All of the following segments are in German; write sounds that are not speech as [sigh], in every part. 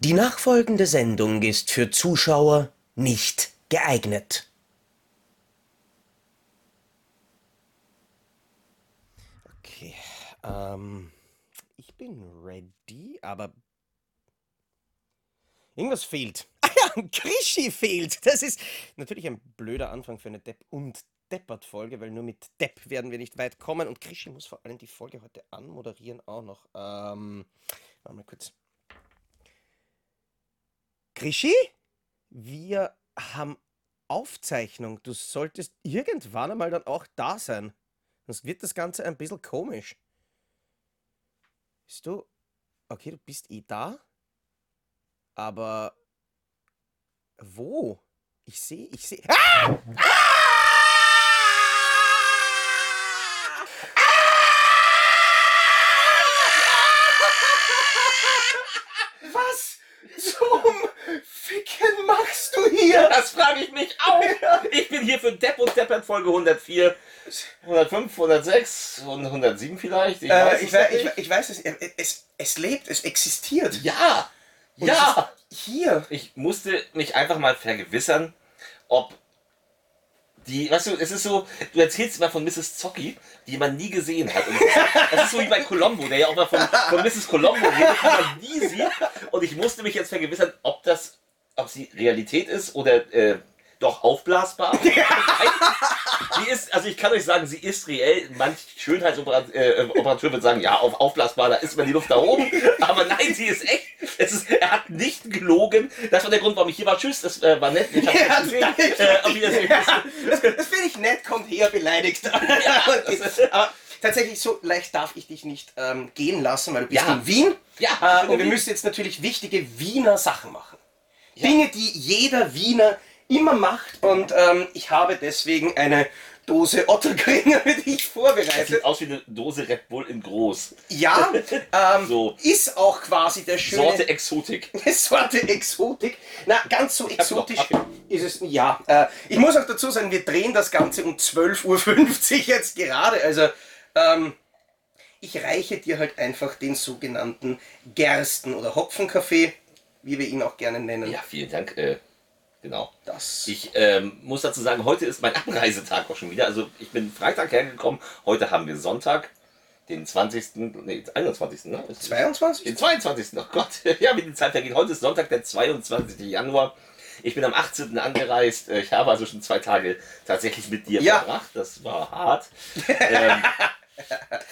Die nachfolgende Sendung ist für Zuschauer nicht geeignet. Okay, ähm, ich bin ready, aber irgendwas fehlt. [laughs] Ah ja, Krischi fehlt. Das ist natürlich ein blöder Anfang für eine Depp und Deppert-Folge, weil nur mit Depp werden wir nicht weit kommen und Krischi muss vor allem die Folge heute anmoderieren auch noch. Ähm, warte mal kurz. Krischi, wir haben Aufzeichnung. Du solltest irgendwann einmal dann auch da sein. Sonst wird das Ganze ein bisschen komisch. Bist du. Okay, du bist eh da. Aber. Wo? Ich sehe, ich sehe. Ah! Was zum Ficken machst du hier? Das frage ich mich auch. Ich bin hier für Depp und Deppert Folge 104, 105, 106 und 107 vielleicht. Ich Äh, weiß ich, es wei- nicht. ich, ich weiß es, äh, es, es lebt, es existiert. Ja, Und ja. Hier. Ich musste mich einfach mal vergewissern, ob die, weißt du, es ist so, du erzählst immer von Mrs. Zocki, die man nie gesehen hat. Und das, ist, das ist so wie bei Colombo, der ja auch mal von, von Mrs. Colombo redet, die man nie sieht. Und ich musste mich jetzt vergewissern, ob das, ob sie Realität ist oder äh, doch aufblasbar. [laughs] Sie ist, also ich kann euch sagen, sie ist reell. Manch Schönheitsoperateur äh, wird sagen, ja, auf aufblasbar, da ist mal die Luft da oben. Aber nein, sie ist echt. Es ist, er hat nicht gelogen. Das war der Grund, warum ich hier war. Tschüss, das äh, war nett. Ich hab's Ja, gesehen. danke. Äh, Wiedersehen. Das, das finde ich nett, kommt her, beleidigt. [laughs] Aber tatsächlich, so leicht darf ich dich nicht ähm, gehen lassen, weil du bist Ja. in Wien. Ja, äh, und wir müssen jetzt natürlich wichtige Wiener Sachen machen. Dinge, die jeder Wiener immer macht. Und ähm, ich habe deswegen eine Dose Otterkringer für dich Das vorbereitet. sieht aus wie eine Dose Red Bull in groß. Ja, ähm, So. ist auch quasi der schöne... Sorte Exotik. [laughs] Sorte Exotik. Na, ganz so exotisch ist es. Ja, äh, ich muss auch dazu sagen, wir drehen das Ganze um 12.50 Uhr jetzt gerade. Also, ähm, ich reiche dir halt einfach den sogenannten Gersten- oder Hopfenkaffee, wie wir ihn auch gerne nennen. Ja, vielen Dank. Äh, genau. Das. Ich ähm, muss dazu sagen, heute ist mein Abreisetag auch schon wieder. Also ich bin Freitag hergekommen. Heute haben wir Sonntag, den 20. Nee, 21. Ne? Ist- 22? Den 22. Oh Gott, [laughs] ja, wie die Zeit vergeht. Heute ist Sonntag, der 22. Januar. Ich bin am 18. angereist. Äh, Ich habe also schon zwei Tage tatsächlich mit dir Ja. verbracht. Das war hart. [laughs] ähm,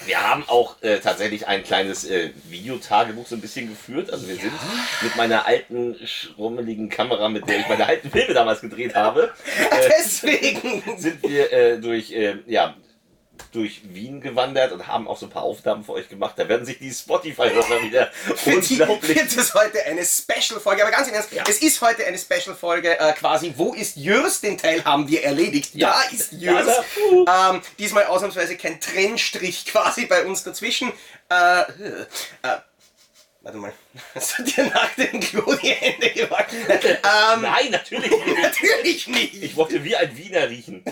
wir haben auch äh, tatsächlich ein kleines äh, Videotagebuch so ein bisschen geführt. Also wir sind mit meiner alten, schrummeligen Kamera, mit der ich meine alten Filme damals gedreht habe, [laughs] äh, Deswegen. sind wir äh, durch, äh, ja, durch Wien gewandert und haben auch so ein paar Aufnahmen für euch gemacht. Da werden sich die Spotify-Hörer [laughs] wieder unglaublich wird es heute eine Special-Folge. Aber ganz im Ernst, Ja. es ist heute eine Special-Folge äh, quasi. Wo ist Jürs? Den Teil haben wir erledigt. Ja. Da ist Jürs. Ja, ähm, diesmal ausnahmsweise kein Trennstrich [laughs] quasi bei uns dazwischen. Äh, äh, warte mal. [laughs] Hast du dir nach dem Klo die Hände gewaschen? [laughs] ähm, Nein, natürlich [laughs] nicht. natürlich nicht. Ich wollte wie ein Wiener riechen.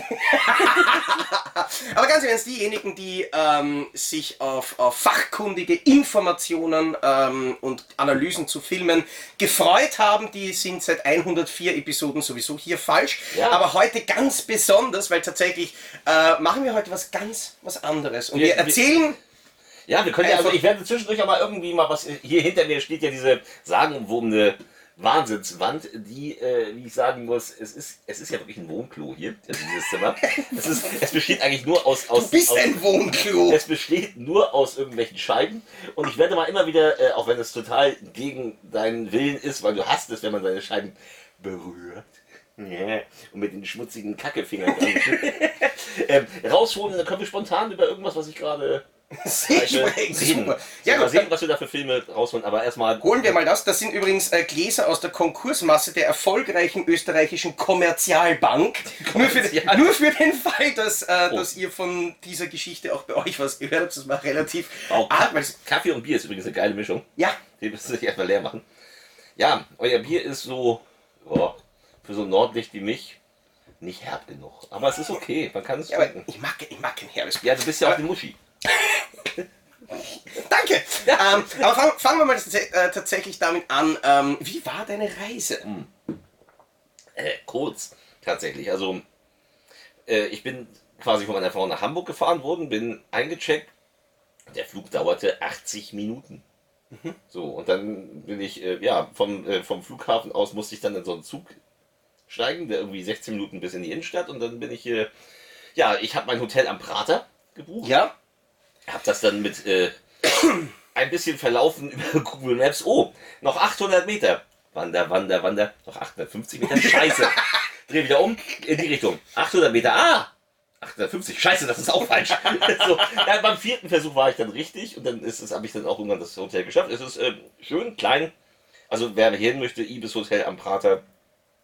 Aber ganz im Ernst, diejenigen, die ähm, sich auf, auf fachkundige Informationen ähm, und Analysen zu Filmen gefreut haben, die sind seit 104 Episoden sowieso hier falsch. Ja. Aber heute ganz besonders, weil tatsächlich äh, machen wir heute was ganz was anderes. Und Wir- wir, wir- erzählen... Ja, wir können ja, also Einfach- ich werde zwischendurch auch mal irgendwie mal was. Hier hinter mir steht ja diese sagenumwobene Wahnsinnswand, die, äh, wie ich sagen muss, es ist, es ist ja wirklich ein Wohnklo hier, also dieses Zimmer. Es, ist, es besteht eigentlich nur aus. aus Du bist aus, ein Wohnklo. Es besteht nur aus irgendwelchen Scheiben und ich werde mal immer wieder, äh, auch wenn es total gegen deinen Willen ist, weil du hast es, wenn man seine Scheiben berührt. Ja, und mit den schmutzigen Kackefingern [laughs] ähm, rausholen, und dann können wir spontan über irgendwas, was ich gerade Reden. super. Ja, mal sehen, was wir da für Filme rausholen, aber erstmal. Holen wir mal das. Das sind übrigens äh, Gläser aus der Konkursmasse der erfolgreichen österreichischen Kommerzialbank. Nur, für, Kommerzial- nur für den Fall, dass, äh, Oh. dass ihr von dieser Geschichte auch bei euch was gehört habt. Das war relativ weil es- Kaffee und Bier ist übrigens eine geile Mischung. Ja, Den müsst ihr sich erstmal leer machen. Ja, euer Bier ist so, oh, für so ein Nordlicht wie mich, nicht herb genug. Aber es ist okay, man kann es ja aber trinken. ich mag, ich mag kein herbes Ja, du bist ja auch die Muschi. Danke. Ähm, aber fangen, fangen wir mal tats- äh, tatsächlich damit an. Ähm, wie war deine Reise? Äh, kurz, tatsächlich. Also, äh, ich bin quasi von meiner Frau nach Hamburg gefahren worden, bin eingecheckt. Der Flug dauerte 80 Minuten. So, und dann bin ich, äh, ja, vom, äh, vom Flughafen aus musste ich dann in so einen Zug steigen, der irgendwie 16 Minuten bis in die Innenstadt. Und dann bin ich, äh, ja, ich habe mein Hotel am Prater gebucht. Ja? Hab das dann mit äh, [clears throat] ein bisschen verlaufen über [laughs] Google Maps. Oh, noch 800 Meter. Wander, Wander, Wander. Noch 850 Meter. Scheiße. [laughs] Dreh wieder um in die Richtung. 800 Meter. Ah! 850. Scheiße, das ist auch falsch. [laughs] so, ja, beim vierten Versuch war ich dann richtig und dann ist es, habe ich dann auch irgendwann das Hotel geschafft. Es ist äh, schön klein. Also wer hin möchte, Ibis Hotel am Prater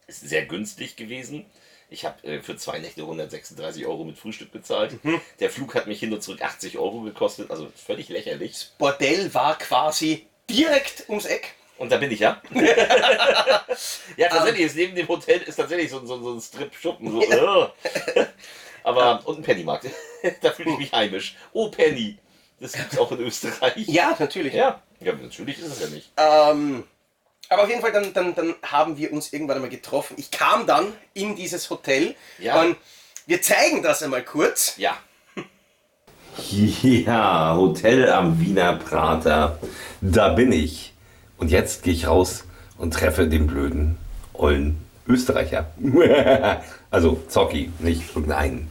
ist sehr günstig gewesen. Ich habe äh, für zwei Nächte 136 Euro mit Frühstück bezahlt. Der Flug hat mich hin und zurück 80 Euro gekostet, also völlig lächerlich. Bordell war quasi direkt ums Eck. Und da bin ich ja. [laughs] ja, tatsächlich ist neben dem Hotel ist tatsächlich so, so, so ein Strip-Schuppen. So, äh. [laughs] Aber und ein Pennymarkt. [laughs] da fühle ich mich heimisch. Oh, Penny. Das gibt's auch in Österreich. Ja, natürlich. Ja, ja natürlich ist es ja nicht. Ähm, aber auf jeden Fall, dann, dann, dann haben wir uns irgendwann einmal getroffen. Ich kam dann in dieses Hotel Ja. und wir zeigen das einmal kurz. Ja. [laughs] Ja, Hotel am Wiener Prater. Da bin ich. Und jetzt gehe ich raus und treffe den blöden, ollen Österreicher. [laughs] also Zocki, nicht irgendeinen.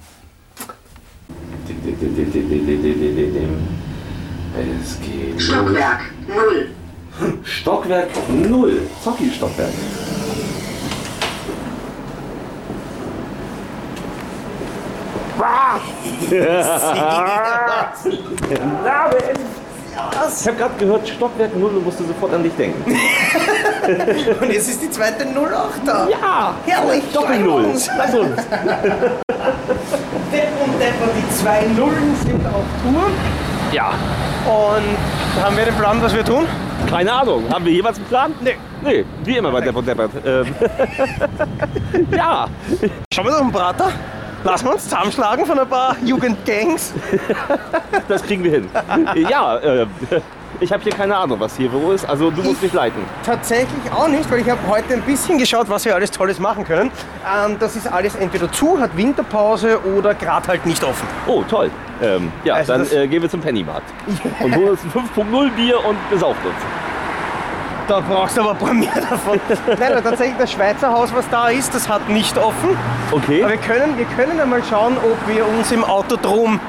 Es geht Stockwerk 0. Stockwerk 0. Zocki Stockwerk. Ich habe gerade gehört Stockwerk 0 und musste sofort an dich denken. [laughs] Und jetzt ist die zweite 08 da. Ja, Herrlich. Lass uns. Lass uns. Depp und Depper, die zwei Nullen sind auf Tour. Ja, Und haben wir den Plan, was wir tun? keine Ahnung. Haben wir jeweils einen Plan? Nee. Nee, wie immer bei Depp und Deppert. Ähm. [laughs] ja, Schauen wir doch einen Prater. Lassen wir uns zusammenschlagen von ein paar Jugendgangs. das kriegen wir hin. Ja, äh, ich habe hier keine Ahnung, was hier wo ist. Also du musst mich leiten. Tatsächlich auch nicht, weil ich habe heute ein bisschen geschaut, was wir alles Tolles machen können. Ähm, das ist alles entweder zu, hat Winterpause oder gerade halt nicht offen. Oh, toll. Ähm, ja, Also dann das- äh, gehen wir zum Pennymarkt. [laughs] Und holen uns ein 5.0 Bier und besauft uns. Da brauchst du aber ein paar mehr davon. [laughs] Nein, aber tatsächlich das Schweizer Haus, was da ist, das hat nicht offen. Okay. Aber wir können, wir können einmal schauen, ob wir uns im Autodrom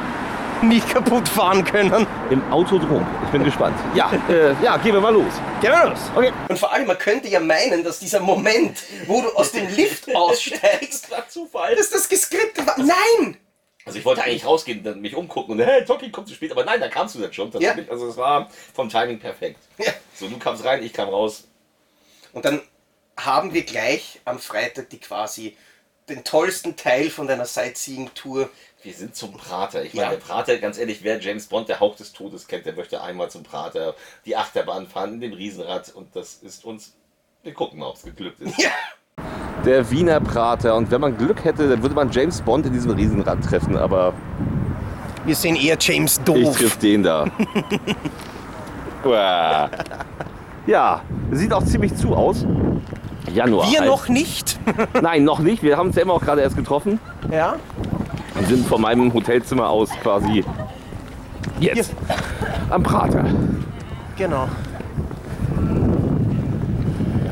[laughs] nicht kaputt fahren können. Im Autodrom. Ich bin gespannt. Ja, äh, ja, gehen wir mal los. Gehen wir los. Okay. Und vor allem, man könnte ja meinen, dass dieser Moment, wo du aus dem Lift [laughs] aussteigst, war Zufall. dass das geskriptet war. Nein! Also ich wollte eigentlich rausgehen und dann mich umgucken und hey, Toki kommt zu spät. Aber nein, da kamst du dann schon. Ja. tatsächlich. Also es war vom Timing perfekt. Ja. So, du kamst rein, ich kam raus. Und dann haben wir gleich am Freitag die quasi den tollsten Teil von deiner Sightseeing-Tour. Wir sind zum Prater. Ich Ja. meine, der Prater, ganz ehrlich, wer James Bond, der Hauch des Todes kennt, der möchte einmal zum Prater, die Achterbahn fahren, in dem Riesenrad und das ist uns. Wir gucken mal, ob es geglückt ist. Ja. Der Wiener Prater und wenn man Glück hätte, dann würde man James Bond in diesem Riesenrad treffen, aber Wir sehen eher James ich Doof. triff den da. [laughs] Ja, sieht auch ziemlich zu aus. Januar. Wir halt. noch nicht. Nein, noch nicht. Wir haben uns ja immer auch gerade erst getroffen. ja. Und sind von meinem Hotelzimmer aus quasi jetzt am Prater. Genau.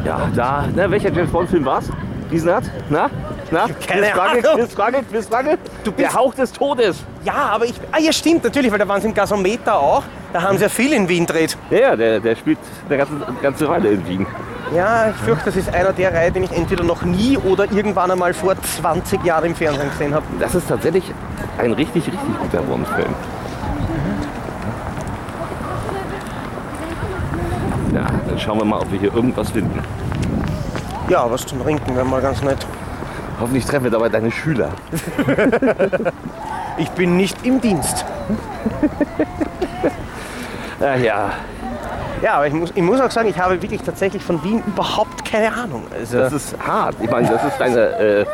Ja, da, na, welcher James Bond Film war's? Riesenrad? Na? Na? Keine Quizfrage, Ahnung. Quizfrage, Quizfrage? Du Der bist- Hauch des Todes. Ja, aber ich. Ah, ja, stimmt, natürlich, weil da waren sie im Gasometer auch. Da haben sie ja viel in Wien dreht. Ja, ja, der, der spielt eine ganze, ganze Weile in Wien. Ja, ich fürchte, das ist einer der Reihe, den ich entweder noch nie oder irgendwann einmal vor 20 Jahren im Fernsehen gesehen habe. Das ist tatsächlich ein richtig, richtig guter Bond-Film. Ja, dann schauen wir mal, ob wir hier irgendwas finden. Ja, was zum Trinken wäre mal ganz nett. Hoffentlich treffen wir dabei deine Schüler. [laughs] Ich bin nicht im Dienst. [laughs] Ja, ja, Ja, aber ich muss, ich muss auch sagen, ich habe wirklich tatsächlich von Wien überhaupt keine Ahnung. Also, das ist hart. Ich meine, das ist deine, äh,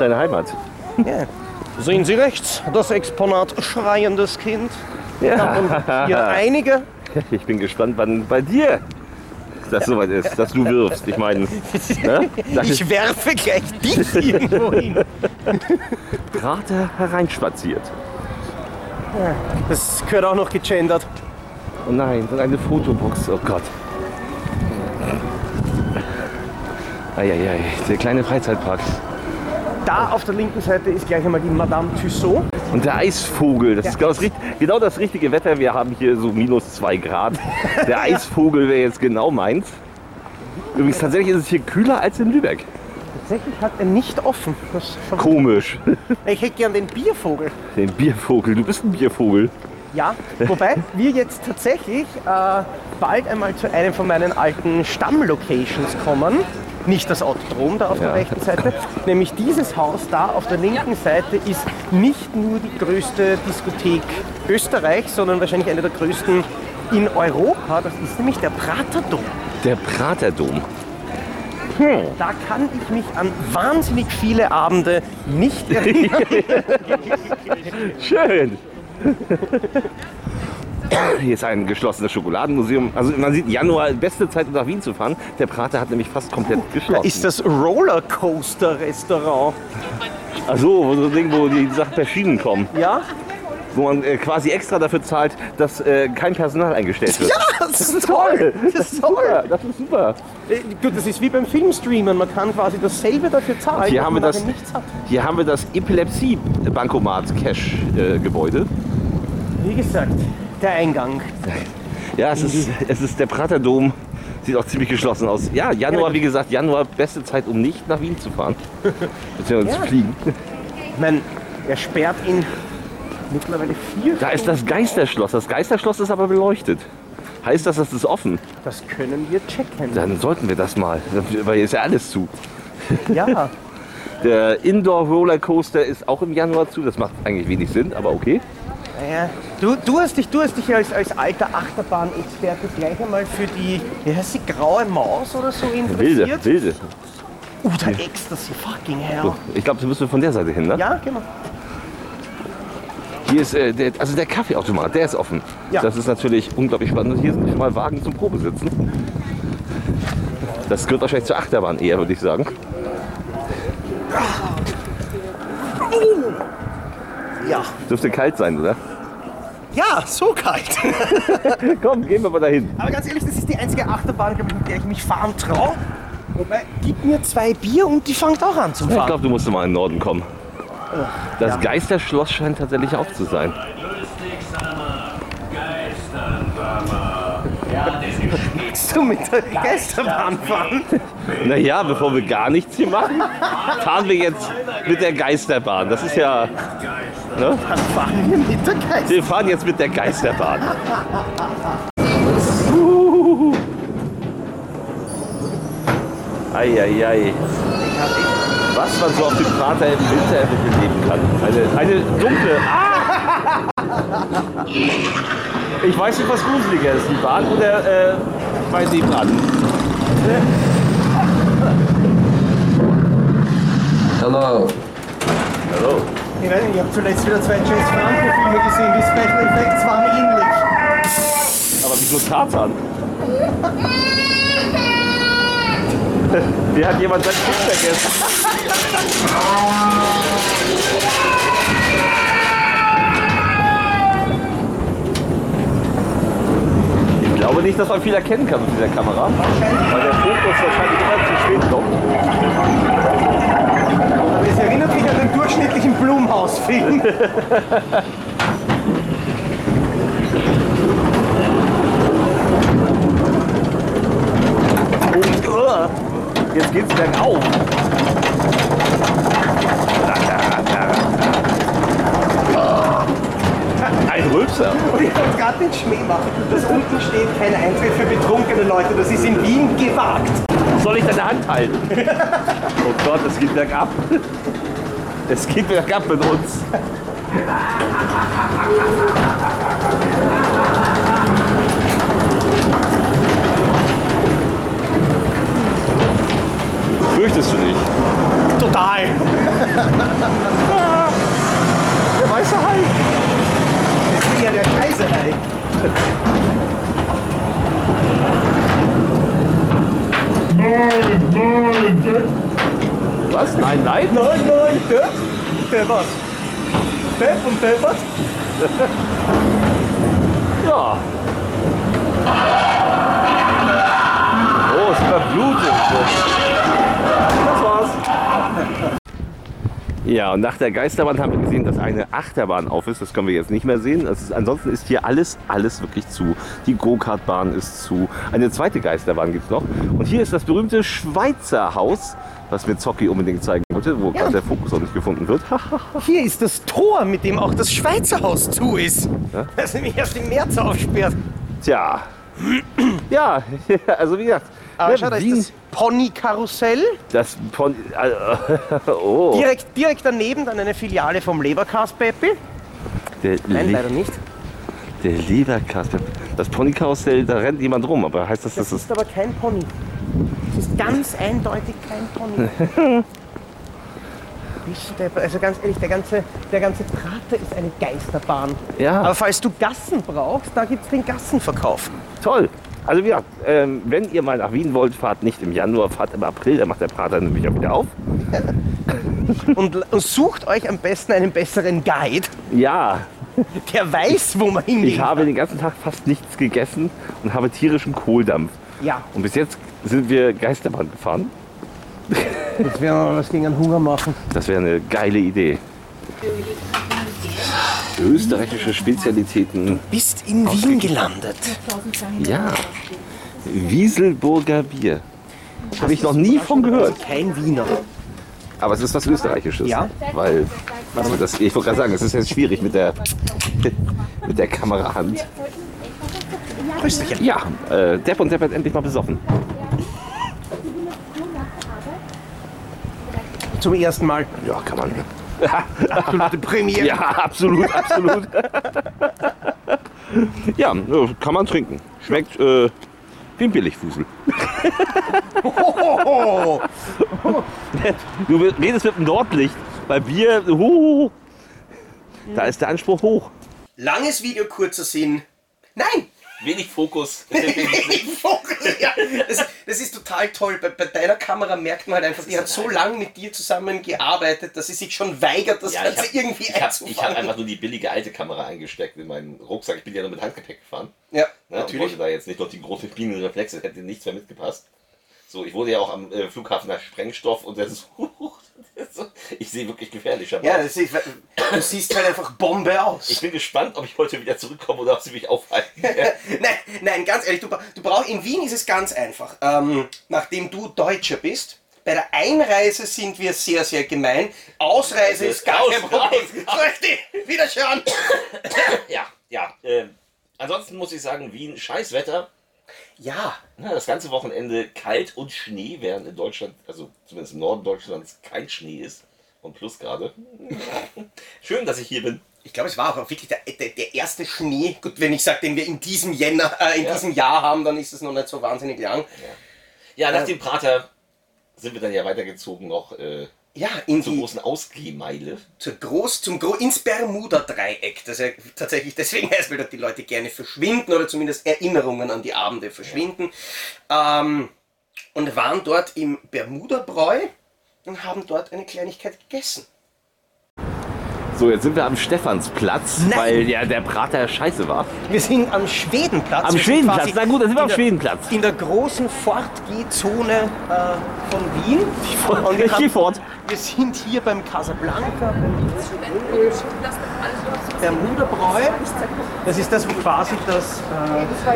deine Heimat. ja. Sehen Sie rechts, das Exponat Schreiendes Kind. Ja. Hier [laughs] einige. Ich bin gespannt, wann bei dir das soweit ist, dass du wirfst. Ich meine, ne? das Ich ist werfe gleich dich [laughs] irgendwo hin. Prater hereinspaziert. Das gehört auch noch gegendert. Oh nein, und eine Fotobox. Oh Gott. Eieiei, der kleine Freizeitpark. Da auf der linken Seite ist gleich einmal die Madame Tussaud. Und der Eisvogel, das ist genau das, genau das richtige Wetter. Wir haben hier so minus zwei Grad. Der [laughs] Eisvogel wäre jetzt genau meins. Übrigens, tatsächlich ist es hier kühler als in Lübeck. Tatsächlich hat er nicht offen. Komisch. ich hätte gern den Biervogel. Den Biervogel, du bist ein Biervogel. Ja, wobei wir jetzt tatsächlich äh, bald einmal zu einem von meinen alten Stammlocations kommen. Nicht das Autodrom da auf Ja. der rechten Seite. Nämlich dieses Haus da auf der linken Seite ist nicht nur die größte Diskothek Österreichs, sondern wahrscheinlich eine der größten in Europa. Das ist nämlich der Praterdom. Der Praterdom. Da kann ich mich an wahnsinnig viele Abende nicht erinnern. [laughs] Schön. [laughs] Hier ist ein geschlossenes Schokoladenmuseum. Also man sieht, Januar, beste Zeit, um nach Wien zu fahren. Der Prater hat nämlich fast komplett geschlossen. ist das Rollercoaster-Restaurant. Ach so, ein Ding, wo die Sachen per Schienen kommen. Ja? Wo man äh, quasi extra dafür zahlt, dass äh, kein Personal eingestellt wird. Ja, das ist toll. Das ist toll. Super, das ist super. Äh, Gut, das ist wie beim Filmstreamen. Man kann quasi dasselbe dafür zahlen, Hier haben man wir das- nachher nichts hat. Hier haben wir das Epilepsie-Bankomat-Cash-Gebäude. Wie gesagt, der Eingang. Ja, es ist, es ist der Praterdom. Sieht auch ziemlich geschlossen aus. Ja, Januar, wie gesagt, Januar, beste Zeit, um nicht nach Wien zu fahren. Beziehungsweise Ja. zu fliegen. Ich meine, er sperrt ihn mittlerweile vier Da ist das Geisterschloss. Das Geisterschloss ist aber beleuchtet. Heißt das, das ist offen? Das können wir checken. Dann sollten wir das mal. Weil hier ist ja alles zu. Ja, Der Indoor Rollercoaster ist auch im Januar zu. Das macht eigentlich wenig Sinn, aber okay. Naja. Du, du hast dich, du hast dich als, als alter Achterbahn-Experte gleich einmal für die, wie heißt sie, graue Maus oder so Wilde, interessiert. wilde. Uh, der Ecstasy, fucking hell. So, ich glaube, du müssen wir von der Seite hin, ne? Ja, genau. Hier ist äh, der, also der Kaffeeautomat, der ist offen. Ja. Das ist natürlich unglaublich spannend. Hier sind schon mal Wagen zum Probesitzen. Das gehört wahrscheinlich zur Achterbahn eher, würde ich sagen. Ja. Dürfte kalt sein, oder? Ja, so kalt. [laughs] Komm, gehen wir mal dahin. Aber ganz ehrlich, das ist die einzige Achterbahn, ich, mit der ich mich fahren traue. Wobei, gib mir zwei Bier und die fängt auch an zu Ich fahren. glaube, du musst mal in den Norden kommen. Das ja. Geisterschloss scheint tatsächlich auf zu sein. Willst du mit der Geisterbahn fahren? Naja, bevor wir gar nichts hier machen, fahren wir jetzt mit der Geisterbahn. Das ist ja. Ne? Dann fahren wir mit der Geisterbahn. Wir fahren jetzt mit der Geisterbahn. Eieiei. Was man so auf dem Prater im Winter erleben kann. Eine, eine dunkle. Ah! Ich weiß nicht, was gruseliger ist, die Bahn oder äh, Nebenan. Hello. Hallo. Ich weiß nicht, ich habe zuletzt wieder zwei James Franco-Filme gesehen, die Special Effects waren ähnlich. Aber wieso Tarzan? [laughs] Hier hat jemand sein Kind vergessen. [laughs] glaube nicht, dass man viel erkennen kann mit dieser Kamera. Weil der Fokus wahrscheinlich zu spät kommt. Es erinnert mich an den durchschnittlichen Blumhaus-Film. [laughs] Und uh, jetzt geht's bergauf. Ein Rülpser. [laughs] Und ich wollte gerade den Schmäh machen, dass unten steht, kein Eintritt für betrunkene Leute. Das ist in Wien gewagt. Soll ich deine Hand halten? [laughs] Oh Gott, es geht bergab. Es geht bergab mit uns. Fürchtest du nicht? Total. [laughs] Der weiße Hai. Ja, wäre ja Kaiserreich. Was? Nein, nein? Nein, nein, der? Der was? Der und der was? [laughs] Ja. Oh, es verblutet. Das war's. Ja, und nach der Geisterbahn haben wir gesehen, dass eine Achterbahn auf ist. Das können wir jetzt nicht mehr sehen. Ist, ansonsten ist hier alles, alles wirklich zu. Die Go-Kart-Bahn ist zu. Eine zweite Geisterbahn gibt es noch. Und hier ist das berühmte Schweizer Haus, was mir Zocki unbedingt zeigen wollte, wo gerade der Fokus noch nicht gefunden wird. [laughs] Hier ist das Tor, mit dem auch das Schweizer Haus zu ist. Ja? Das nämlich erst im März aufsperrt. Tja. Ja, [laughs] also wie gesagt. Ja, schau, da ist das Ponykarussell. Das Pon äh, [laughs] oh, Direkt, direkt daneben dann eine Filiale vom Leberkas-Peppi. der, Nein, Le leider nicht. der Leberkasten. Das Ponykarussell, da rennt jemand rum, aber heißt das, Das dass ist das. aber kein Pony. Das ist ganz eindeutig kein Pony. [laughs] Also ganz ehrlich, der ganze, der ganze Prater ist eine Geisterbahn. Ja. Aber falls du Gassen brauchst, da gibt es den Gassenverkauf. Toll. Also gesagt, ähm, wenn ihr mal nach Wien wollt, fahrt nicht im Januar, fahrt im April, da macht der Prater nämlich auch wieder auf. [laughs] Und, und sucht euch am besten einen besseren Guide, Ja, der weiß, wo man hingeht. ich habe den ganzen Tag fast nichts gegessen und habe tierischen Kohldampf. Ja, Und bis jetzt sind wir Geisterbahn gefahren. jetzt werden wir mal was gegen den Hunger machen. Das wäre eine geile Idee. Österreichische Spezialitäten. Bist in Wien gelandet. Ja. Wieselburger Bier. Habe ich noch nie von gehört. Kein Wiener. Aber es ist was Österreichisches. Ja. Weil, also das, ich wollte gerade sagen, es ist jetzt schwierig mit der, [laughs] mit der Kamerahand. Dich. Ja, äh, Depp und Depp hat endlich mal besoffen. Zum ersten Mal. Ja, kann man. [laughs] Absolute Premiere. Ja, absolut, absolut. ja, kann man trinken. Schmeckt äh, wie ein Billigfusel. [laughs] Du redest mit dem Nordlicht. Bei Bier, hu, da ist der Anspruch hoch. Langes Video, kurzer Sinn. Nein! Wenig Fokus. [laughs] [laughs] Fokus, ja. das, das ist total toll. Bei, bei deiner Kamera merkt man halt einfach, die hat so lange mit dir zusammengearbeitet, dass sie sich schon weigert, das Ja, ich Ganze hab- irgendwie ich habe einzufangen. hab einfach nur die billige alte Kamera eingesteckt in meinen Rucksack. Ich bin ja nur mit Handgepäck gefahren. ja, Ne, und natürlich. wollte da jetzt nicht noch die große Bienenreflexe, hätte nichts mehr mitgepasst. So, ich wurde ja auch am äh, Flughafen nach Sprengstoff und das ist, so, [laughs] ich sehe wirklich gefährlich aus. Ja, das ist, du siehst halt einfach Bombe aus. Ich bin gespannt, ob ich heute wieder zurückkomme oder ob sie mich aufhalten. [laughs] nein, nein, ganz ehrlich, du, du brauchst, in Wien ist es ganz einfach. Ähm, nachdem du Deutscher bist, bei der Einreise sind wir sehr, sehr gemein. Ausreise ist gar kein Problem. Richtig, wieder schauen. ja, ja. ähm, ansonsten muss ich sagen, Wien, scheiß Wetter. Ja, Na, das ganze Wochenende kalt und Schnee, während in Deutschland, also zumindest im Norden Deutschlands, kein Schnee ist. Und plus gerade. [laughs] Schön, dass ich hier bin. ich glaube, es war auch wirklich der, der, der erste Schnee. Gut, wenn ich sage, den wir in diesem Jänner, äh, in Ja. diesem Jahr haben, dann ist es noch nicht so wahnsinnig lang. Ja, nach dem Prater sind wir dann ja weitergezogen noch äh, Ja, in zur die, großen Ausgehmeile. zur Groß, zum Gro ins Bermuda-Dreieck, das ja tatsächlich deswegen heißt, weil dort die Leute gerne verschwinden oder zumindest Erinnerungen an die Abende verschwinden. Ähm, und waren dort im Bermuda-Bräu und haben dort eine Kleinigkeit gegessen. So, jetzt sind wir am Stephansplatz, Nein. weil ja der Prater scheiße war. Wir sind am Schwedenplatz. Am Wir Schwedenplatz, na gut, dann sind wir am der- Schwedenplatz. In der großen Fortgehzone äh, von Wien. Und wir, Ich geh haben, fort. wir sind hier beim Casablanca, beim Bermuda-Bräu. Das ist das, wo quasi das,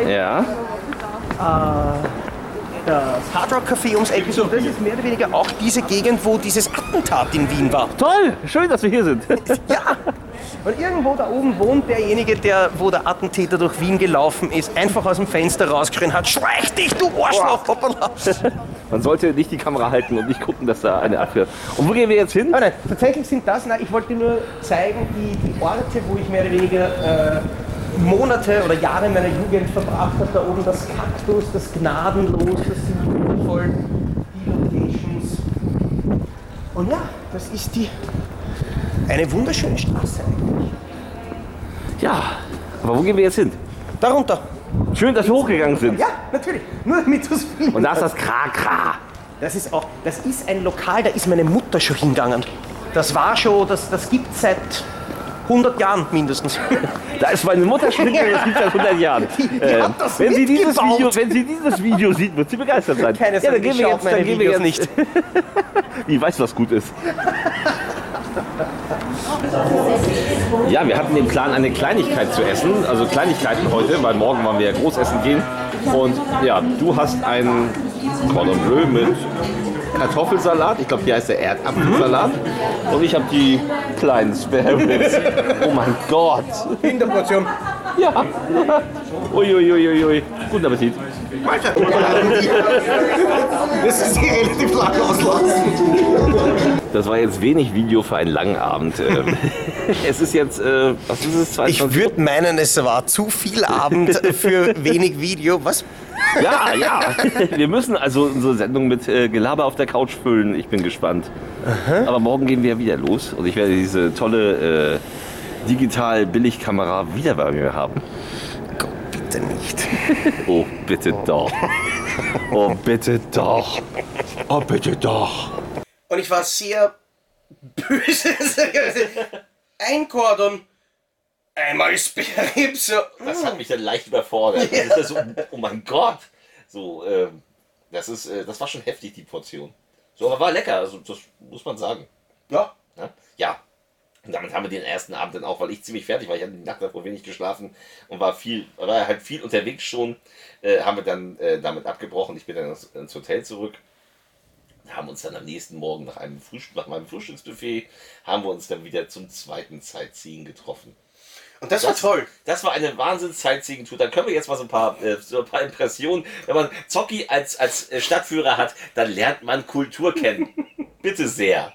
äh, Ja. das Hard Rock Café ums Eck ist. Und das ist mehr oder weniger auch diese Gegend, wo dieses Attentat in Wien war. Toll, schön, dass wir hier sind. [laughs] Ja! Und irgendwo da oben wohnt derjenige, der, wo der Attentäter durch Wien gelaufen ist, einfach aus dem Fenster rausgeschrien hat, schweig dich, du Arschloch! Hoppala. Man sollte nicht die Kamera halten und nicht gucken, dass da eine abfährt. Und wo gehen wir jetzt hin? Nein, nein, tatsächlich sind das, nein, ich wollte nur zeigen, die, die Orte, wo ich mehr oder weniger äh, Monate oder Jahre meiner Jugend verbracht habe. Da oben das Kaktus, das Gnadenlos, das sind wundervoll die Locations. Und ja, das ist die, eine wunderschöne Straße eigentlich. Ja, Aber wo gehen wir jetzt hin? Darunter. Schön, dass wir hochgegangen sind. Ja, natürlich. Nur damit du es Und da ist das Kra-Kra. Das ist auch, das ist ein Lokal, da ist meine Mutter schon hingegangen. Das war schon, das, das gibt es seit 100 Jahren mindestens. [laughs] Da ist meine Mutter schon hingegangen, das gibt seit 100 Jahren. [laughs] Ähm, hat das wenn, sie dieses. Video, wenn sie dieses Video sieht, wird sie begeistert sein. Keine ja, dann gehen ich wir jetzt, dann gehen wir jetzt. Wie [laughs] weiß, was gut ist. Ja, wir hatten den Plan, eine Kleinigkeit zu essen. Also Kleinigkeiten heute, weil morgen wollen wir ja groß essen gehen. Und ja, du hast einen Cordon Bleu mit Kartoffelsalat. Ich glaube, hier heißt der Erdapfelsalat. Und ich habe die kleinen Spare Ribs. Oh mein Gott. Der Portion. Ja. Uiuiuiui. Guten Appetit. Das ist relativ lang auslassen. Das war jetzt wenig Video für einen langen Abend. [laughs] Ähm, es ist jetzt, äh, was ist es, 22 Ich würde meinen, es war zu viel Abend für wenig Video. Was? Ja, ja. Wir müssen also unsere Sendung mit äh, Gelaber auf der Couch füllen. Ich bin gespannt. Aber morgen gehen wir wieder los und ich werde diese tolle äh, Digital-Billigkamera wieder bei mir haben. Gott, bitte nicht. Oh, bitte doch. [laughs] Oh, bitte doch. Oh, bitte doch. Und ich war sehr böse. [laughs] Ein Cordon, einmal Sperrib, so. Das hat mich dann leicht überfordert. Das ist ja so, oh mein Gott. So, ähm, das ist, äh, das war schon heftig, die Portion. So, aber war lecker, also das muss man sagen. Ja, Ne? Ja. Und damit haben wir den ersten Abend dann auch, weil ich ziemlich fertig war. Ich hatte die Nacht davor wenig geschlafen und war viel, war halt viel unterwegs schon. Äh, haben wir dann äh, damit abgebrochen. Ich bin dann ins, ins Hotel zurück. Haben uns dann am nächsten Morgen nach einem Frühstück, nach meinem Frühstücksbuffet, haben wir uns dann wieder zum zweiten Sightseeing getroffen. und das war toll. Das war eine Wahnsinns-Sightseeing-Tour. Dann können wir jetzt mal so ein paar, äh, so ein paar Impressionen. Wenn man Zocki als, als äh, Stadtführer hat, dann lernt man Kultur kennen. [laughs] Bitte sehr.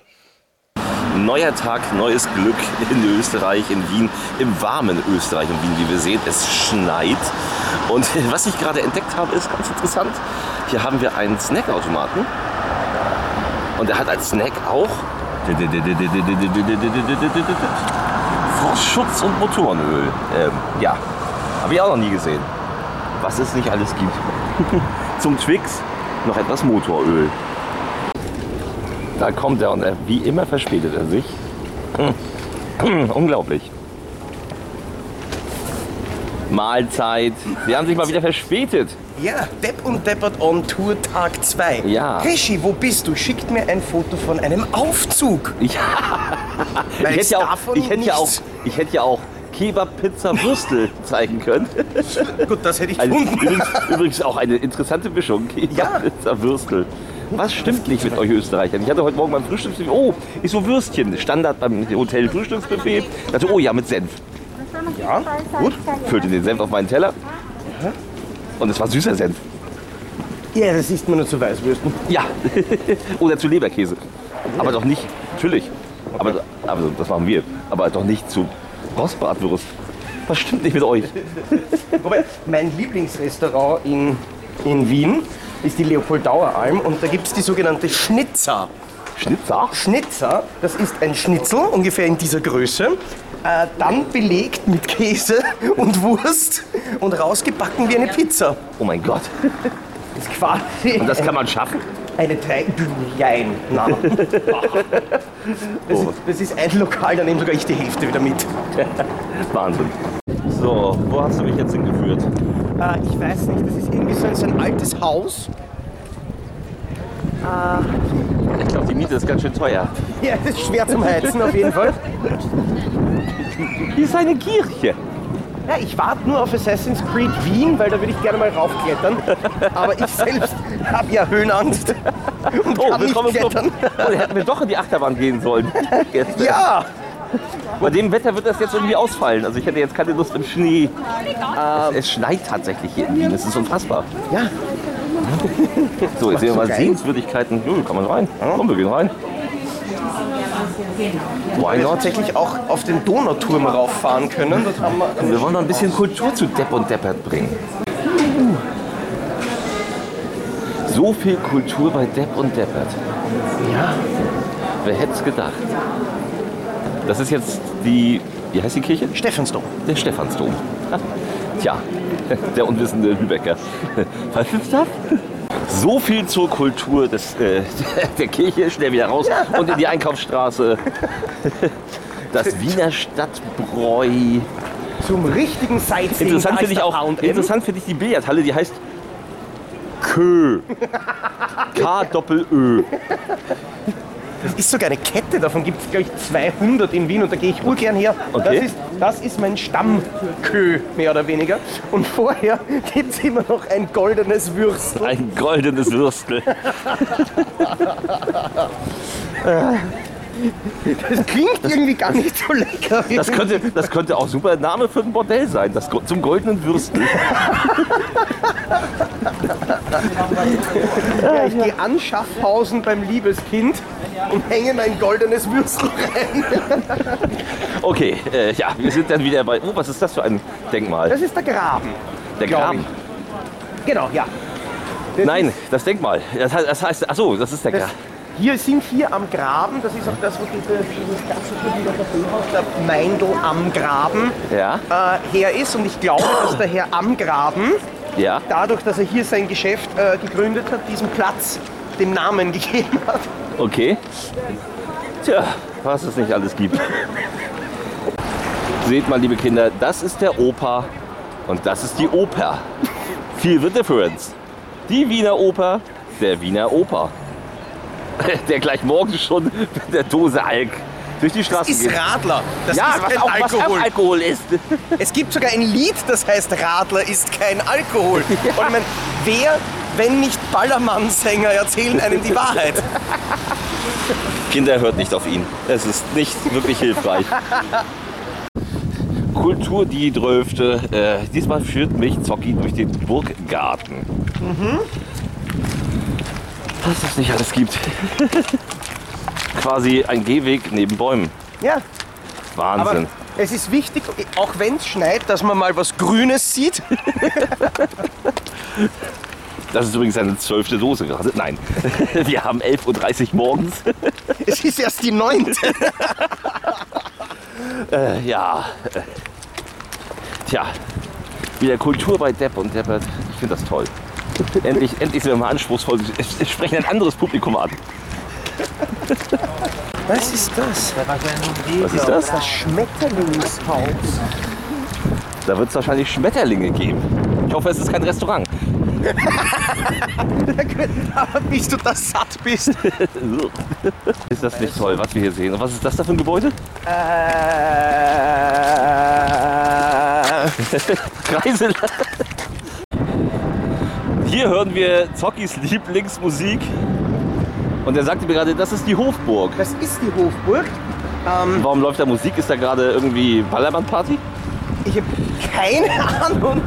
Neuer Tag, neues Glück in Österreich, in Wien, im warmen Österreich in Wien, wie wir sehen. Es schneit. Und [laughs] was ich gerade entdeckt habe, ist ganz interessant. Hier haben wir einen Snackautomaten. Und er hat als Snack auch Frostschutz und Motorenöl. Ähm, ja, habe ich auch noch nie gesehen. Was es nicht alles gibt. [laughs] Zum Twix noch etwas Motoröl. Da kommt er und er, wie immer verspätet er sich. [clears throat] Unglaublich. Mahlzeit. Sie haben sich mal wieder verspätet. Ja, Depp und Deppert on Tour Tag 2. Ja. Rischi, wo bist du? Schickt mir ein Foto von einem Aufzug. [laughs] Ich, ich, hätte ja auch, davon ich, hätte ja auch, ich hätte ja auch Kebab, Pizza, Würstel [laughs] zeigen können. Gut, das hätte ich gefunden. übrigens, übrigens auch eine interessante Mischung. Kebab, Ja. Pizza, Würstel. Was stimmt nicht mit euch Österreichern? Ich hatte heute Morgen beim Frühstücksbuffet, oh, ist so Würstchen. Standard beim Hotel Frühstücksbuffet. Ich dachte, oh ja, mit Senf. Ja, gut. Füllte den Senf auf meinen Teller. Und es war süßer Senf. Ja, das isst man nur zu Weißwürsten. Ja. [laughs] Oder zu Leberkäse. Aber doch nicht, natürlich. Aber, aber das machen wir. Aber doch nicht zu Rostbratwurst. Was stimmt nicht mit euch? [laughs] Wobei, mein Lieblingsrestaurant in, in Wien ist die Leopoldauer Alm und da gibt es die sogenannte Schnitzer. Schnitzer? Schnitzer, das ist ein Schnitzel, ungefähr in dieser Größe, äh, dann belegt mit Käse und Wurst und rausgebacken wie eine Pizza. Oh mein Gott. Das ist quasi Und das kann man schaffen? eine drei... Jein, nein. [laughs] Das ist, das ist ein Lokal, da nehme sogar ich die Hälfte wieder mit. [laughs] Wahnsinn. So, wo hast du mich jetzt hingeführt? Äh, ich weiß nicht, das ist irgendwie so ein altes Haus. Ich glaube, die Miete ist ganz schön teuer. [laughs] Ja, das ist schwer zum Heizen auf jeden Fall. Hier ist eine Kirche. Ja, ich warte nur auf Assassin's Creed Wien, weil da würde ich gerne mal raufklettern. Aber ich selbst habe ja Höhenangst und Oh, kann nicht willkommen Club. klettern. Oh, da hätten wir doch in die Achterbahn gehen sollen. [laughs] Gestern. Ja, Bei dem Wetter wird das jetzt irgendwie ausfallen. Also ich hätte jetzt keine Lust im Schnee. es, es schneit tatsächlich hier in Wien. Es ist unfassbar. ja. [laughs] So, jetzt sehen wir mal geil. Sehenswürdigkeiten. Jo, kann man rein. Komm, wir gehen rein. Why not? tatsächlich auch auf den Donauturm rauffahren können. Wir Wir wollen noch ein bisschen Kultur zu Depp und Deppert bringen. So viel Kultur bei Depp und Deppert. ja, Wer hätte es gedacht? Das ist jetzt die Wie heißt die Kirche? Stephansdom. Der Stephansdom. Ja. Tja, der unwissende Lübecker. Was ist das? So viel zur Kultur des, äh, [laughs] der Kirche. Schnell wieder raus und in die Einkaufsstraße. Das Wiener Stadtbräu. Zum richtigen Sightseeing. Interessant finde ich auch interessant finde ich die Billardhalle, die heißt Kö. [laughs] K Doppel Ö. Das ist sogar eine Kette, davon gibt es glaube ich 200 in Wien und da gehe ich urgern her. Okay. Das, ist, das ist mein Stammkö, mehr oder weniger. Und vorher [laughs] gibt es immer noch ein goldenes Würstel. Ein goldenes Würstel. [laughs] [laughs] Das klingt irgendwie gar nicht so lecker. Das könnte, das könnte auch super Name für ein Bordell sein. Das, zum goldenen Würstel. [laughs] Ja, ich gehe an Schaffhausen beim Liebeskind und hänge mein goldenes Würstel rein. [laughs] Okay, äh, ja, wir sind dann wieder bei. Oh, was ist das für ein Denkmal? Das ist der Graben. Der Graben. Genau, ja. Das Nein, das Denkmal. Das heißt, achso, das ist der Graben. Hier sind hier am Graben, das ist auch das, wo diese, dieses klassische Wiener Kaffeehaus, der Meindl am Graben, Ja, äh, her ist. Und ich glaube, dass der Herr am Graben, ja. dadurch, dass er hier sein Geschäft äh, gegründet hat, diesem Platz den Namen [laughs] gegeben hat. Okay. Tja, was es nicht alles gibt. Seht mal, liebe Kinder, das ist der Oper und das ist die Oper. Feel the difference. Die Wiener Oper, der Wiener Oper. [laughs] Der gleich morgen schon mit der Dose Alk durch die Das Straße ist geht. Radler. Das Ja, ist was kein auch, was Alkohol. auch Alkohol ist. [laughs] Es gibt sogar ein Lied, das heißt Radler ist kein Alkohol. [laughs] Und ich meine, wer, wenn nicht Ballermann-Sänger, erzählen einem die Wahrheit? Kinder, hört nicht auf ihn. Es ist nicht wirklich hilfreich. Kultur die Dröfte. Äh, diesmal führt mich Zocki durch den Burggarten. Was es nicht alles gibt. [laughs] Quasi ein Gehweg neben Bäumen. Ja, aber Wahnsinn. es ist wichtig, auch wenn es schneit, dass man mal was Grünes sieht. [laughs] Das ist übrigens eine zwölfte Dose gerade. Nein, [laughs] wir haben 11.30 Uhr morgens. Es ist erst die neunte. Äh, ja. Tja, wieder Kultur bei Depp und Deppert. Ich finde das toll. Endlich, endlich sind wir mal anspruchsvoll. Es sprechen ein anderes Publikum an. Was ist das? Was ist das? Das Schmetterlingshaus. Da wird es wahrscheinlich Schmetterlinge geben. Ich hoffe, es ist kein Restaurant. [laughs] Aber bis du da satt bist. [laughs] Ist das nicht toll, was wir hier sehen? Und was ist das da für ein Gebäude? Äh, [laughs] Kreisel. Hier hören wir Zockis Lieblingsmusik. Und er sagte mir gerade, das ist die Hofburg. das ist die Hofburg. Ähm, Warum läuft da Musik? Ist da gerade irgendwie Ballermann-Party? ich habe keine [laughs] Ahnung.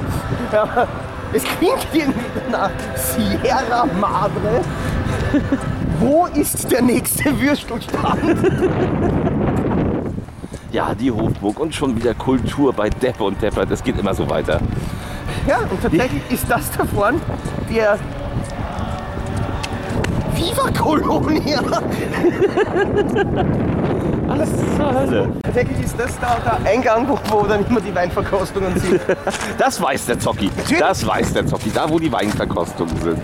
Aber es klingt irgendwie nach Sierra Madre. Wo ist der nächste Würstelstand? Ja, die Hofburg und schon wieder Kultur bei Deppe und Depper. Das geht immer so weiter. Ja, und tatsächlich ist das da vorne der Viva Colonia. [laughs] Alles zur Hölle. Tatsächlich ist das da der Eingang, wo, wo dann immer die Weinverkostungen sind. [laughs] Das weiß der Zocki. Das weiß der Zocki. Da, wo die Weinverkostungen sind.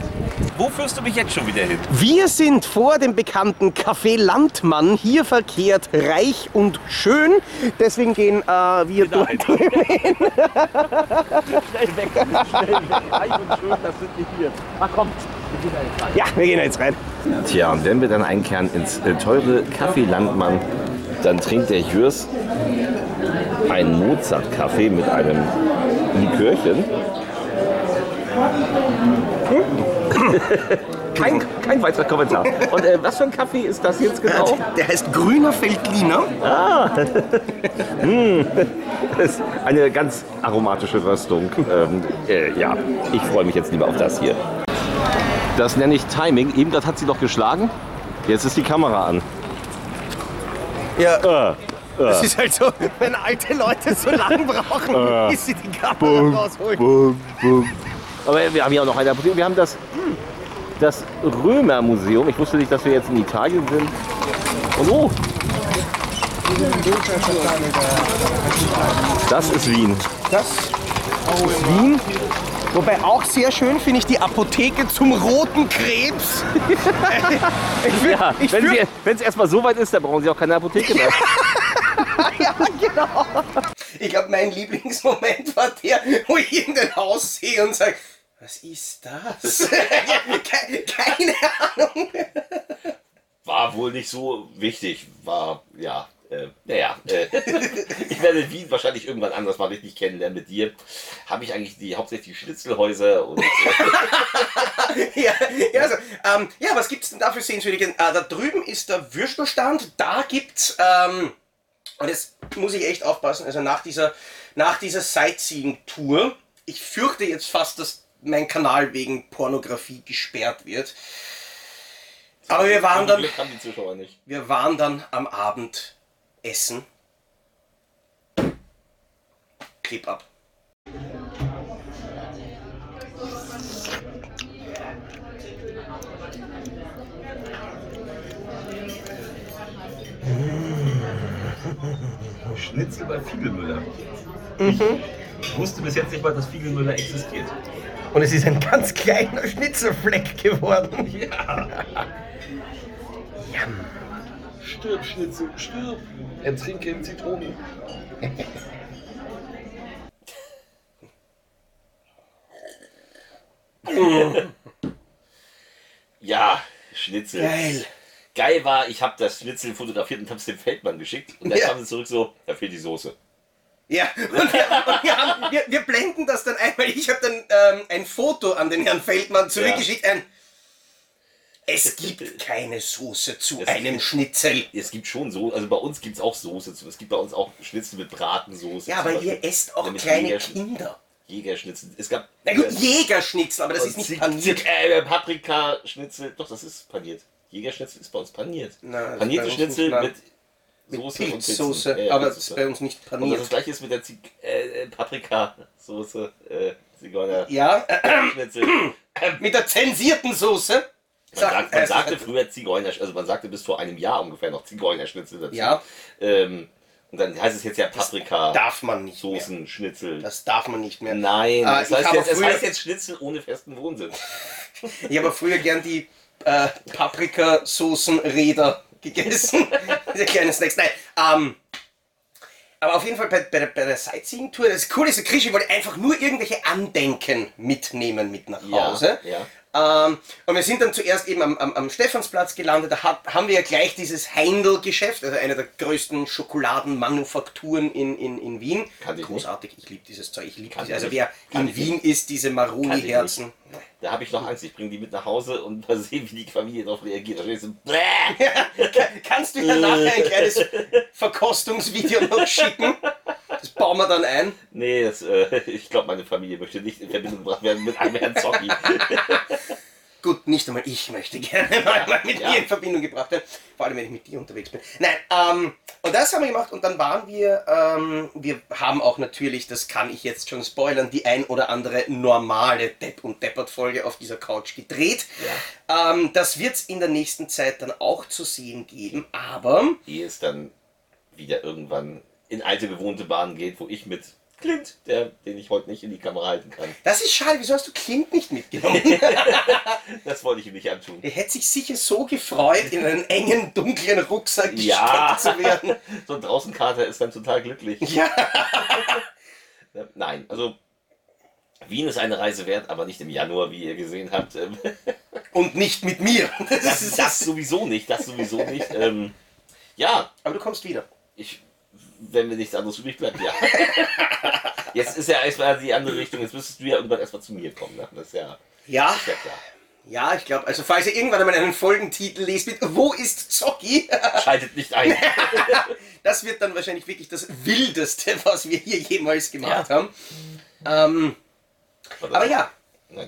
Wo führst du mich jetzt schon wieder hin? Wir sind vor dem bekannten Café Landmann. Hier verkehrt reich und schön. Deswegen gehen äh, wir dort [laughs] Schnell weg, schnell weg. Reich und schön, das sind wir hier. Ach komm. Ja, wir gehen jetzt rein. Tja, und wenn wir dann einkehren ins äh, teure Café Landmann, dann trinkt der Jürs einen Mozart-Kaffee mit einem Likörchen. Kein, kein weiterer Kommentar. Und äh, was für ein Kaffee ist das jetzt genau? Der heißt Grüner Veltliner. [laughs] Das ist eine ganz aromatische Röstung. Ähm, äh, ja, ich freue mich jetzt lieber auf das hier. Das nenne ich Timing. Eben gerade hat sie doch geschlagen. Jetzt ist die Kamera an. Ja, Äh, das ist halt so, wenn alte Leute so lang brauchen, bis sie die Kamera rausholen. Aber wir haben hier auch noch eine Apotheke. Wir haben das, das Römermuseum. Ich wusste nicht, dass wir jetzt in Italien sind. Und oh, Das ist Wien. Das ist Wien. Wobei auch sehr schön finde ich die Apotheke zum roten Krebs. [laughs] ich find, Ja, ich wenn es erstmal so weit ist, dann brauchen Sie auch keine Apotheke mehr. [laughs] ja, genau. Ich glaube, mein Lieblingsmoment war der, wo ich irgendein Haus sehe und sage, was ist das? [laughs] Ke- Keine Ahnung. War wohl nicht so wichtig. War, ja, äh, naja. Äh, ich werde Wien wahrscheinlich irgendwann anders mal richtig kennenlernen mit dir. Habe ich eigentlich die hauptsächlich Schnitzelhäuser und äh, [laughs] Ja, ja, also, ähm, ja, was gibt's denn da für Sehenswürdiges? Äh, da drüben ist der Würstelstand, da gibt's, ähm, und jetzt muss ich echt aufpassen, also nach dieser, nach dieser Sightseeing-Tour, ich fürchte jetzt fast, dass mein Kanal wegen Pornografie gesperrt wird. Aber wir waren dann, wir waren dann am Abend essen. Clip ab. Schnitzel bei Fiegelmüller. Ich wusste bis jetzt nicht mal, dass Fiegelmüller existiert. Und es ist ein ganz kleiner Schnitzelfleck geworden. [laughs] Stirb, Schnitzel, stirb. Ertrinke in Zitronen. [laughs] Ja, Schnitzel. Geil. Geil war, ich habe das Schnitzel fotografiert und habe es dem Feldmann geschickt. Und dann Ja. kam es zurück so, da fehlt die Soße. Ja, und wir, und wir, haben, wir, wir blenden das dann ein, weil ich habe dann ähm, ein Foto an den Herrn Feldmann zurückgeschickt. Ein, es [laughs] gibt keine Soße zu Es einem gibt- Schnitzel. Es gibt schon so, also bei uns gibt es auch Soße zu. Es gibt bei uns auch Schnitzel mit Bratensoße. Ja, aber ihr esst auch Ja, kleine Jägerschnitzel. Kinder. Jägerschnitzel. Es gab. Na gut, Jägerschnitzel, aber das ist nicht paniert. Äh, Paprikaschnitzel. Doch, das ist paniert. Jägerschnitzel ist bei uns paniert. Na, das Panierte Schnitzel mit Mit Soße und Pilzsoße, Pilzen. Ja, aber das ist bei uns nicht Und das, paniert. gleiche ist mit der Zig äh, äh, Paprikasoße. Äh, Zigeuner. Ja, äh, Schnitzel. [clears throat] mit der zensierten Soße. Man, Sag- sagt, man äh, sagte früher Zigeuner, also man sagte bis vor einem Jahr ungefähr noch Zigeunerschnitzel dazu. Ja. Ähm, und dann heißt es jetzt ja Paprika, Darf man nicht mehr. Soßen, Schnitzel. Das darf man nicht mehr. Nein, Ah, das, heißt jetzt, es früher- heißt jetzt Schnitzel ohne festen Wohnsitz. [laughs] Ich habe früher gern die äh, Paprikasoßenräder gegessen. [laughs] Diese kleinen Snacks. Nein, ähm, aber auf jeden Fall bei, bei der, bei der Sightseeing-Tour, das Coole ist, der Krischi wollte einfach nur irgendwelche Andenken mitnehmen mit nach Ja, Hause. ja. Ähm, und wir sind dann zuerst eben am, am, am Stephansplatz gelandet. Da hat, haben wir ja gleich dieses Heindl-Geschäft, also eine der größten Schokoladenmanufakturen in, in, in Wien. Ich Großartig, ich liebe dieses Zeug. Ich liebe diese. Also ich wer nicht. In ich Wien ist, diese ich Maroni-Herzen. Da habe ich noch Angst, ich bringe die mit nach Hause und mal sehen, wie die Familie darauf reagiert. So. Kannst du ja nachher ein kleines Verkostungsvideo noch schicken? Das bauen wir dann ein. Nee, das, äh, ich glaube, meine Familie möchte nicht in Verbindung gebracht werden mit einem Herrn Zocki. Gut, nicht einmal ich möchte [laughs] gerne mal, mit Ja. dir in Verbindung gebracht werden. Vor allem, wenn ich mit dir unterwegs bin. Nein, ähm, und das haben wir gemacht und dann waren wir, ähm, wir haben auch natürlich, das kann ich jetzt schon spoilern, die ein oder andere normale Depp und Deppert-Folge auf dieser Couch gedreht. Ähm, das wird es in der nächsten Zeit dann auch zu sehen geben, aber Ehe es dann wieder irgendwann in alte gewohnte Bahnen geht, wo ich mit Clint, der, den ich heute nicht in die Kamera halten kann, das ist schade. Wieso hast du Clint nicht mitgenommen? [laughs] das wollte ich ihm nicht antun. Er hätte sich sicher so gefreut, in einen engen, dunklen Rucksack Ja. gesteckt zu werden. [laughs] So ein Draußenkater ist dann total glücklich. [laughs] Ja. Nein, also Wien ist eine Reise wert, aber nicht im Januar, wie ihr gesehen habt. Ähm, Und nicht mit mir. Das Das, ist das sowieso nicht, das sowieso nicht. Ähm, ja, Aber du kommst wieder. ich, wenn mir nichts anderes übrig bleibt, ja. [laughs] Jetzt ist ja erstmal die andere Richtung, jetzt müsstest du ja irgendwann erstmal zu mir kommen. Ne? Das ist ja, Ja, ist ja klar. ja, ich glaube, also falls ihr irgendwann einmal einen Folgentitel lest mit Wo ist Zocki? [laughs] Schaltet nicht ein. [laughs] Das wird dann wahrscheinlich wirklich das Wildeste, was wir hier jemals gemacht haben. Ähm, aber ja.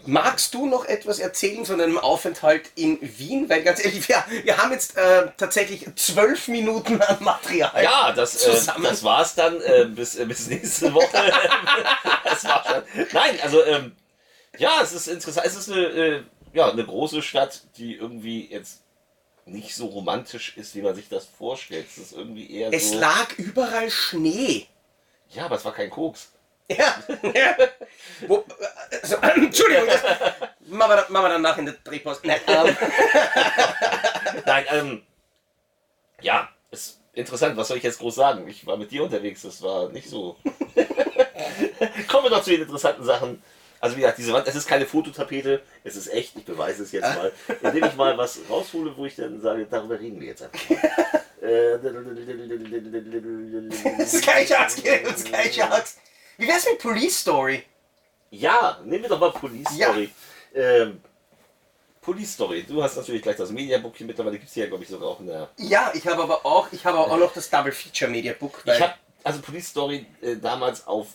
Magst du noch etwas erzählen von deinem Aufenthalt in Wien? Weil ganz ehrlich, wir, wir haben jetzt äh, tatsächlich zwölf Minuten an Material. Ja, das, äh, Zusammen. das war's dann äh, bis, äh, bis nächste Woche. [laughs] das war's dann. Nein, also ähm, ja, es ist interessant. Es ist eine, äh, ja, eine große Stadt, die irgendwie jetzt nicht so romantisch ist, wie man sich das vorstellt. Es ist irgendwie eher Es so. lag überall Schnee. Ja, aber es war kein Koks. Ja. ja. [laughs] Wo, also, [clears throat] Entschuldigung, das machen wir, machen wir danach in der Drehpause. Nein, ähm, [laughs] Nein, ähm, ja, ist interessant. Was soll ich jetzt groß sagen? Ich war mit dir unterwegs, das war nicht so. [laughs] Kommen wir doch zu den interessanten Sachen. Also wie gesagt, diese Wand, es ist keine Fototapete, es ist echt, ich beweise es jetzt mal, indem ich mal was raushole, wo ich dann sage, darüber reden wir jetzt einfach mal. Sky Sharks, Sky Sharks. Wie wär's mit Police Story? Ja, nehmen wir doch mal Police Story. Ähm, Police Story, du hast natürlich gleich das Mediabook hier mittlerweile, gibt es hier, glaube ich, sogar auch in der Ja, ich habe aber auch, ich habe auch noch das Double Feature Media Book. Ich habe also Police Story äh, damals auf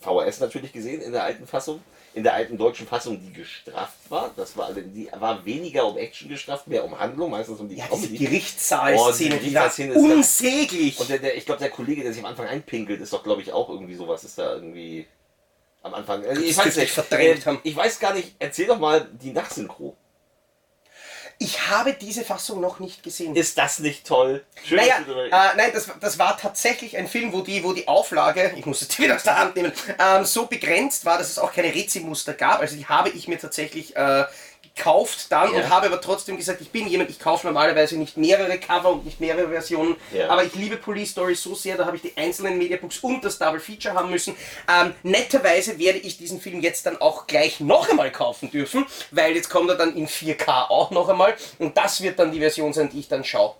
VHS natürlich gesehen in der alten Fassung. In der alten deutschen Fassung, die gestrafft war. Das war, die war weniger um Action gestrafft, mehr um Handlung, meistens um die ja, diese Comedy. Gerichtssaal-Szene, Oh, die die war unsäglich. Und der, der, ich glaube, der Kollege, der sich am Anfang einpinkelt, ist doch, glaube ich, auch irgendwie sowas. Ist da irgendwie am Anfang. Also, ich, weiß nicht, ich verdrängt äh, haben. ich weiß gar nicht, erzähl doch mal die Nachsynchro. Ich habe diese Fassung noch nicht gesehen. Ist das nicht toll? Schön, Naja, äh, nein, das, das war tatsächlich ein Film, wo die, wo die Auflage, ich muss es wieder aus der Hand nehmen, ähm, so begrenzt war, dass es auch keine Rezimuster gab. Also die habe ich mir tatsächlich äh, gekauft dann Ja. und habe aber trotzdem gesagt, ich bin jemand, ich kaufe normalerweise nicht mehrere Cover und nicht mehrere Versionen, Ja. aber ich liebe Police Story so sehr, da habe ich die einzelnen Mediabooks und das Double Feature haben müssen. Ähm, netterweise werde ich diesen Film jetzt dann auch gleich noch einmal kaufen dürfen, weil jetzt kommt er dann in 4K auch noch einmal und das wird dann die Version sein, die ich dann schaue.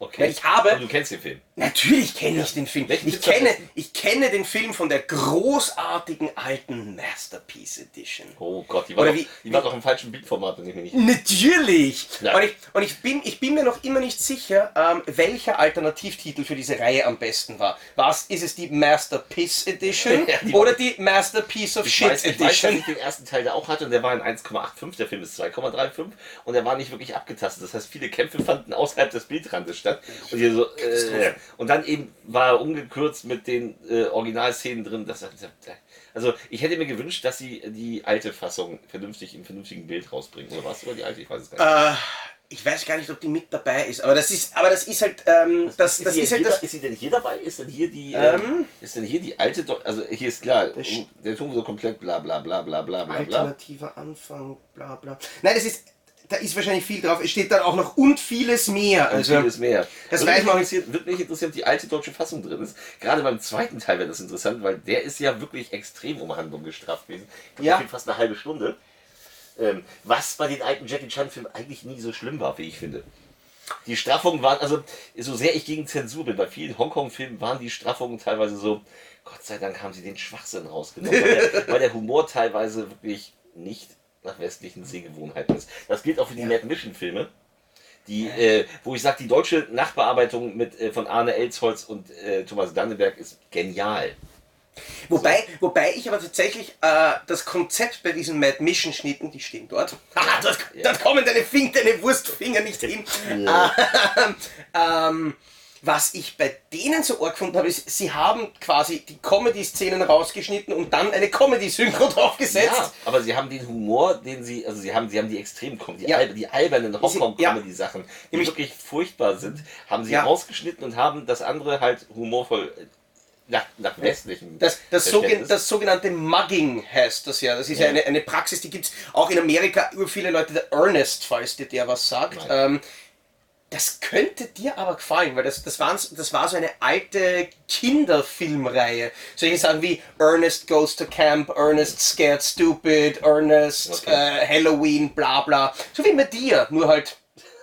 Okay. ich habe- Aber du kennst den Film. Natürlich kenne ich den Film. Welchen Ich kenne, ich kenne den Film von der großartigen alten Masterpiece Edition. Oh Gott, die war, Oder doch, wie- die war doch im falschen Bildformat, wenn ich mich nicht Natürlich! Ja. Und, ich, und ich, bin, ich bin mir noch immer nicht sicher, ähm, welcher Alternativtitel für diese Reihe am besten war. Was ist es die Masterpiece Edition [laughs] Ja, die- oder die Masterpiece of Shit weiß, ich weiß, dass Edition? ich den ersten Teil da auch hatte und der war in 1,85, der Film ist 2,35 und der war nicht wirklich abgetastet. Das heißt, viele Kämpfe fanden außerhalb des Bildrandes statt. Und, hier so, äh, und dann eben war er ungekürzt mit den äh, Originalszenen drin. Das, also ich hätte mir gewünscht, dass sie die alte Fassung vernünftig im vernünftigen Bild rausbringen. Oder war es sogar die alte? Ich weiß es gar nicht. Äh, ich weiß gar nicht, ob die mit dabei ist, aber das ist, aber das ist halt, ähm, das, das sie ist halt das. ist sie denn hier dabei? Ist denn hier die, Ähm? ähm, ist denn hier die alte, Deu- also hier ist klar, der Ton so komplett bla bla bla bla bla bla bla. Alternativer Anfang, bla bla. Nein, das ist, da ist wahrscheinlich viel drauf. Es steht dann auch noch und vieles mehr. Und Also, vieles mehr. das würde weiß mich man- interessieren, würde mich interessieren, ob die alte deutsche Fassung drin ist. Gerade beim zweiten Teil wäre das interessant, weil der ist ja wirklich extrem um Handlung gestraft gewesen. Ja. fast eine halbe Stunde. Ähm, was bei den alten Jackie Chan-Filmen eigentlich nie so schlimm war, wie ich finde. Die Straffungen waren, also so sehr ich gegen Zensur bin, bei vielen Hongkong-Filmen waren die Straffungen teilweise so, Gott sei Dank haben sie den Schwachsinn rausgenommen, weil der, [laughs] weil der Humor teilweise wirklich nicht nach westlichen Sehgewohnheiten ist. Das gilt auch für die Mad Mission-Filme. Die, äh, wo ich sage, die deutsche Nachbearbeitung mit, äh, von Arne Elsholz und äh, Thomas Danneberg ist genial. wobei, wobei ich aber tatsächlich äh, das Konzept bei diesen Mad Mission Schnitten, die stehen dort. [laughs] Dort, dort kommen deine, Fing, deine Wurstfinger nicht hin. [laughs] Ähm, ähm, was ich bei denen so arg gefunden habe, ist, sie haben quasi die Comedy-Szenen rausgeschnitten und dann eine Comedy-Synchro [laughs] draufgesetzt. Ja, aber sie haben den Humor, den sie, also sie haben, sie haben die extrem die, Ja. al die albernen Hongkong-Comedy-Sachen, die Nämlich- wirklich furchtbar sind, haben sie Ja. rausgeschnitten und haben das andere halt humorvoll äh, nach, nach westlichem Das, das, sogen, das sogenannte Mugging heißt das ja. Das ist ja, Ja. eine, eine Praxis, die gibt es auch in Amerika. Ur viele Leute, der Ernest, falls dir der was sagt. Ähm, das könnte dir aber gefallen, weil das, das, waren, das war so eine alte Kinderfilmreihe. Solche Sachen wie Ernest Goes to Camp, Ernest Scared Stupid, Ernest Okay. äh, Halloween, bla bla. So wie mit dir, nur halt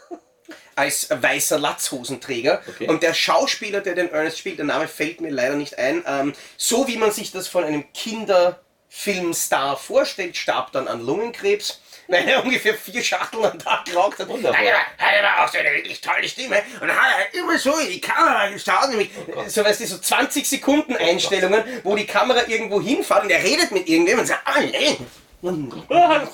[laughs] als weißer Latzhosenträger. Okay. Und der Schauspieler, der den Ernest spielt, der Name fällt mir leider nicht ein, ähm, so wie man sich das von einem Kinderfilmstar vorstellt, starb dann an Lungenkrebs, weil er ungefähr vier Schachteln am Tag geraucht hat. Wunderbar. Hat aber auch so eine wirklich tolle Stimme und hat halt immer so in die Kamera geschaut, nämlich so, weißt du, so 20 Sekunden Einstellungen, wo die Kamera irgendwo hinfährt und er redet mit irgendjemandem und sagt, ah, nee. Ah.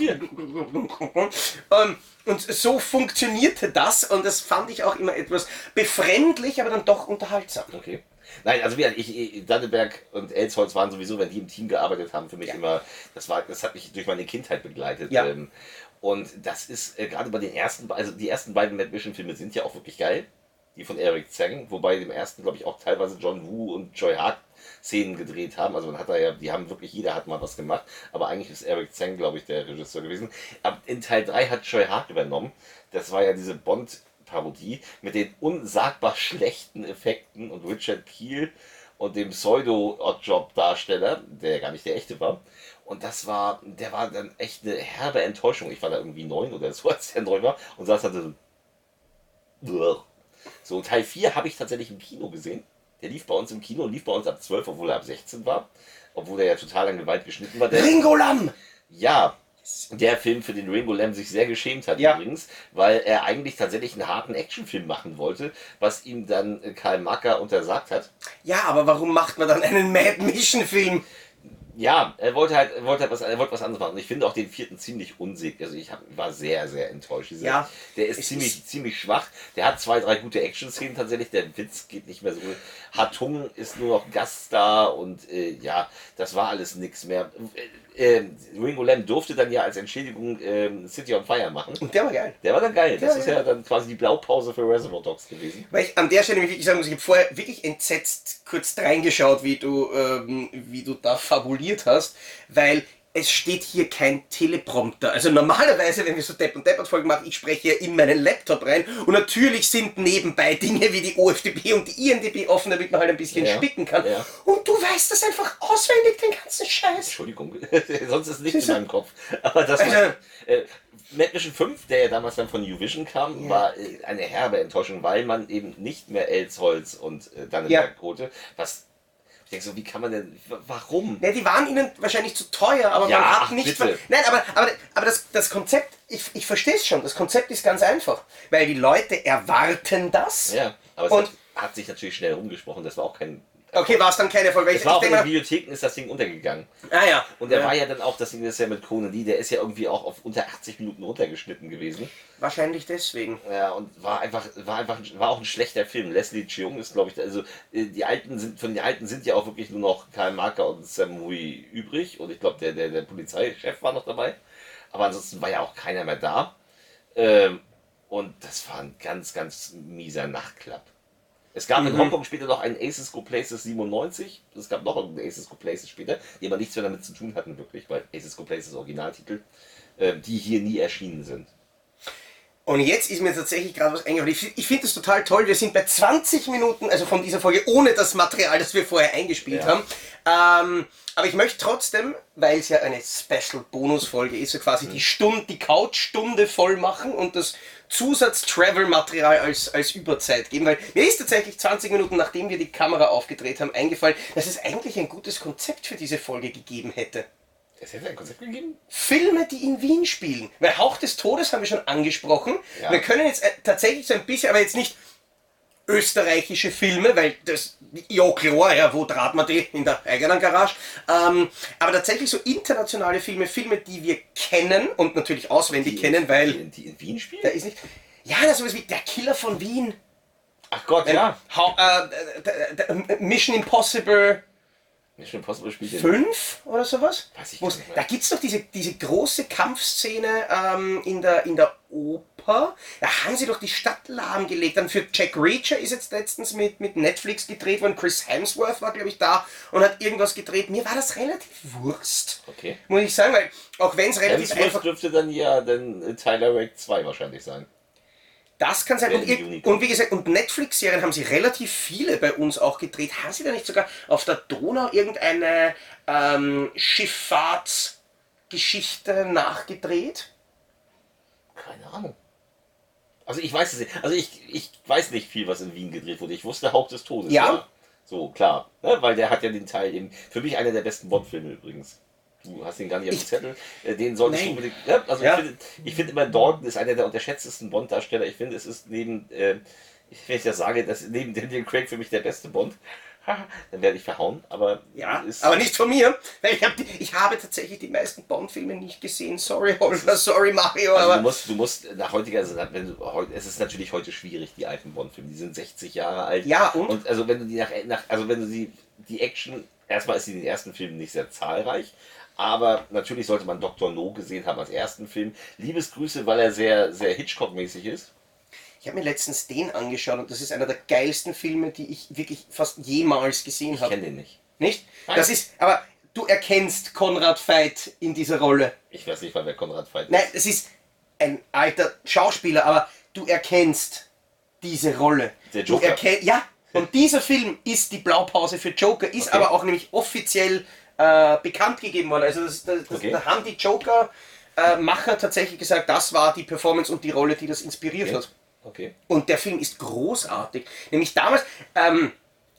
Ähm, und so funktionierte das und das fand ich auch immer etwas befremdlich, aber dann doch unterhaltsam. Okay. Nein, also wie ich, ich, Danneberg und Elsholz waren sowieso, wenn die im Team gearbeitet haben, für mich Ja. immer, das war, das hat mich durch meine Kindheit begleitet. Ja. Ähm, Und das ist äh, gerade bei den ersten, also die ersten beiden Mad Mission Filme sind ja auch wirklich geil. Die von Eric Zhang, wobei im ersten, glaube ich, auch teilweise John Woo und Joy Hart Szenen gedreht haben. Also man hat da ja, die haben wirklich, jeder hat mal was gemacht. Aber eigentlich ist Eric Zhang, glaube ich, der Regisseur gewesen. Aber in Teil 3 hat Joy Hart übernommen. Das war ja diese Bond-Parodie mit den unsagbar schlechten Effekten und Richard Keel und dem Pseudo-Oddjob-Darsteller, der gar nicht der echte war. Und das war, der war dann echt eine herbe Enttäuschung. Ich war da irgendwie neun oder so, [laughs] als der neu war und saß dann so. So, Teil 4 habe ich tatsächlich im Kino gesehen. Der lief bei uns im Kino, lief bei uns ab 12, obwohl er ab 16 war. Obwohl er ja total an Gewalt geschnitten war. Der, Ringo Lam! ja, der Film, für den Rainbow Lamb sich sehr geschämt hat Ja. übrigens, weil er eigentlich tatsächlich einen harten Actionfilm machen wollte, was ihm dann äh, Karl Macker untersagt hat. Ja, aber warum macht man dann einen Mad Mission Film? Ja, er wollte halt, er wollte halt was, er wollte was anderes machen. Und ich finde auch den vierten ziemlich unsig. Also ich hab, war sehr, sehr enttäuscht. Dieser- Ja, der ist ziemlich, ist- ziemlich schwach. Der hat zwei, drei gute Action-Szenen tatsächlich. Der Witz geht nicht mehr so. gut. Hartung ist nur noch Gaststar und äh, ja, das war alles nix mehr. Äh, äh, Ringo Lamb durfte dann ja als Entschädigung ähm, City on Fire machen. Und der war geil. Der war dann geil. Das Ja, ist ja. ja dann quasi die Blaupause für Reservoir Dogs gewesen. Weil ich an der Stelle wirklich sagen muss, ich habe vorher wirklich entsetzt kurz reingeschaut, wie du, ähm, wie du da fabuliert hast, weil es steht hier kein Teleprompter. Also normalerweise, wenn wir so Depp und Deppert Folgen machen, ich spreche ja in meinen Laptop rein und natürlich sind nebenbei Dinge wie die OFDB und die INDB offen, damit man halt ein bisschen Ja, spicken kann. ja. Und du weißt das einfach auswendig, den ganzen Scheiß. Entschuldigung, [laughs] sonst ist nichts in meinem Kopf. Aber das Also- war. Äh, Mad Mission 5, der ja damals dann von Uvision kam, Ja. war äh, eine herbe Enttäuschung, weil man eben nicht mehr Elsholz und äh, Dannenberg Ja. holte. Was. Ich denke so, wie kann man denn. Warum? Ja, die waren ihnen wahrscheinlich zu teuer, aber Ja, man hat ach, nicht. bitte. Nein, aber, aber, aber das, das Konzept, ich, ich verstehe es schon, das Konzept ist ganz einfach. Weil die Leute erwarten das. Ja, aber es Und- hat, hat sich natürlich schnell rumgesprochen. Das war auch kein. Okay, war es dann keine Erfolg. Weil ich, war ich auch in den Bibliotheken ist das Ding untergegangen. ah ja. Und der ja, war ja dann auch, das Ding ist ja mit Conan Lee, der ist ja irgendwie auch auf unter 80 Minuten runtergeschnitten gewesen. Wahrscheinlich deswegen. Ja, und war einfach, war einfach, war auch ein schlechter Film. Leslie Cheung ist, glaube ich, also äh, die alten sind, von den alten sind ja auch wirklich nur noch Karl Marker und Sam Hui übrig. Und ich glaube, der, der, der Polizeichef war noch dabei. Aber ansonsten war ja auch keiner mehr da. Ähm, und das war ein ganz, ganz mieser Nachtklapp. Es gab in Hongkong später noch einen Aces Go Places 97. Es gab noch einen Aces Go Places später, die aber nichts mehr damit zu tun hatten, wirklich, weil Aces Go Places Originaltitel, äh, die hier nie erschienen sind. Und jetzt ist mir tatsächlich gerade was eingefallen. Ich, ich finde es total toll. Wir sind bei 20 Minuten, also von dieser Folge, ohne das Material, das wir vorher eingespielt Ja. haben. Ähm, aber ich möchte trotzdem, weil es ja eine Special-Bonus-Folge ist, so quasi die Stunde, die Couch-Stunde voll machen und das Zusatz-Travel-Material als, als Überzeit geben. Weil mir ist tatsächlich 20 Minuten, nachdem wir die Kamera aufgedreht haben, eingefallen, dass es eigentlich ein gutes Konzept für diese Folge gegeben hätte. Es hätte ein Konzept gegeben? Filme, die in Wien spielen. Weil Hauch des Todes haben wir schon angesprochen. Ja. Wir können jetzt äh, tatsächlich so ein bisschen, aber jetzt nicht österreichische Filme, weil das, ja klar, ja, wo draht man die? In der eigenen Garage. Ähm, aber tatsächlich so internationale Filme, Filme, die wir kennen und natürlich auswendig kennen, weil Die, die in Wien spielen? da ist nicht... Ja, das ist sowas wie Der Killer von Wien. Ach Gott, ja. Hau, äh, d- d- d- Mission Impossible Mission Impossible spielt in 5 oder sowas? Weiß ich Wo's- da gibt es doch diese, diese große Kampfszene ähm, in, der, in der Oper. Da haben sie doch die Stadt lahmgelegt. Dann für Jack Reacher ist jetzt letztens mit, mit Netflix gedreht worden. Chris Hemsworth war, glaube ich, da und hat irgendwas gedreht. Mir war das relativ Wurst. Okay. Muss ich sagen, weil auch wenn es relativ Hemsworth einfach dürfte dann ja dann Tyler Rake 2 wahrscheinlich sein. Das kann sein. Und, Unicorn. und wie gesagt, und Netflix-Serien haben sie relativ viele bei uns auch gedreht. Haben sie da nicht sogar auf der Donau irgendeine ähm, Schifffahrtsgeschichte nachgedreht? Keine Ahnung. Also ich weiß es nicht. Also ich, ich weiß nicht viel, was in Wien gedreht wurde. Ich wusste Hauch des Todes. Ja. So, klar. Ne? Weil der hat ja den Teil eben. Für mich einer der besten Bond-Filme übrigens. Du hast ihn gar nicht auf dem Zettel. Äh, Den solltest Nein. du unbedingt. Ja, also Ja. ich finde ich finde immer Dalton ist einer der unterschätztesten Bond-Darsteller. Ich finde, es ist neben, äh, wenn ich das sage, dass neben Daniel Craig für mich der beste Bond. [laughs] Dann werde ich verhauen, aber Ja, aber nicht von mir, weil ich, hab die, ich habe tatsächlich die meisten Bond-Filme nicht gesehen. Sorry, [laughs] Holger, sorry, Mario, Also aber du musst, du musst nach heutiger, also wenn du es ist natürlich heute schwierig, die alten Bond-Filme, die sind 60 Jahre alt. Ja, und? Und also wenn du die nach, nach also wenn du sie, die Action, erstmal ist sie in den ersten Filmen nicht sehr zahlreich, Aber natürlich sollte man Dr. No gesehen haben als ersten Film. Liebesgrüße, weil er sehr, sehr Hitchcock-mäßig ist. Ich habe mir letztens den angeschaut und das ist einer der geilsten Filme, die ich wirklich fast jemals gesehen Ich habe. kenne den nicht. Nicht? Nein. Das ist, aber du erkennst Konrad Veit in dieser Rolle. Ich weiß nicht, wer Konrad Veit ist. Nein, es ist ein alter Schauspieler, aber du erkennst diese Rolle. Der Du Joker. erkenn- ja, und dieser Film ist die Blaupause für Joker, ist Okay. aber auch nämlich offiziell äh, bekannt gegeben worden. Also das, das, das, Okay. da haben die Joker-Macher tatsächlich gesagt, das war die Performance und die Rolle, die das inspiriert Okay. hat. Okay. Und der Film ist großartig. Nämlich damals, ähm,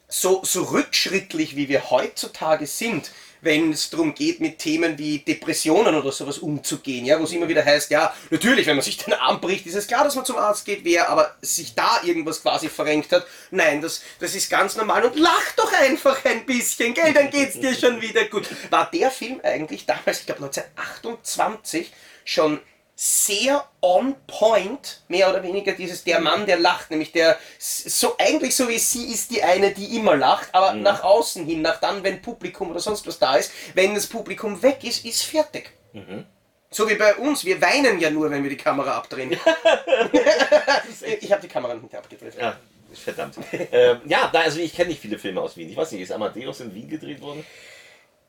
so, so rückschrittlich wie wir heutzutage sind, wenn es darum geht, mit Themen wie Depressionen oder sowas umzugehen, ja, wo es immer wieder heißt, ja, natürlich, wenn man sich den Arm bricht, ist es klar, dass man zum Arzt geht, wer aber sich da irgendwas quasi verrenkt hat, nein, das, das ist ganz normal und lach doch einfach ein bisschen, gell, dann geht's dir [laughs] schon wieder gut. War der Film eigentlich damals, ich glaube 1928, schon sehr on point, mehr oder weniger dieses der Mann, der lacht, nämlich der so eigentlich so wie sie ist die eine, die immer lacht, aber nach außen hin, nach dann, wenn Publikum oder sonst was da ist, wenn das Publikum weg ist, ist fertig. So wie bei uns, wir weinen ja nur, wenn wir die Kamera abdrehen. [laughs] ich habe die Kamera nicht abgedreht. Ja, verdammt. ähm, ja, also ich kenne nicht viele Filme aus Wien. Ich weiß nicht, ist Amadeus in Wien gedreht worden?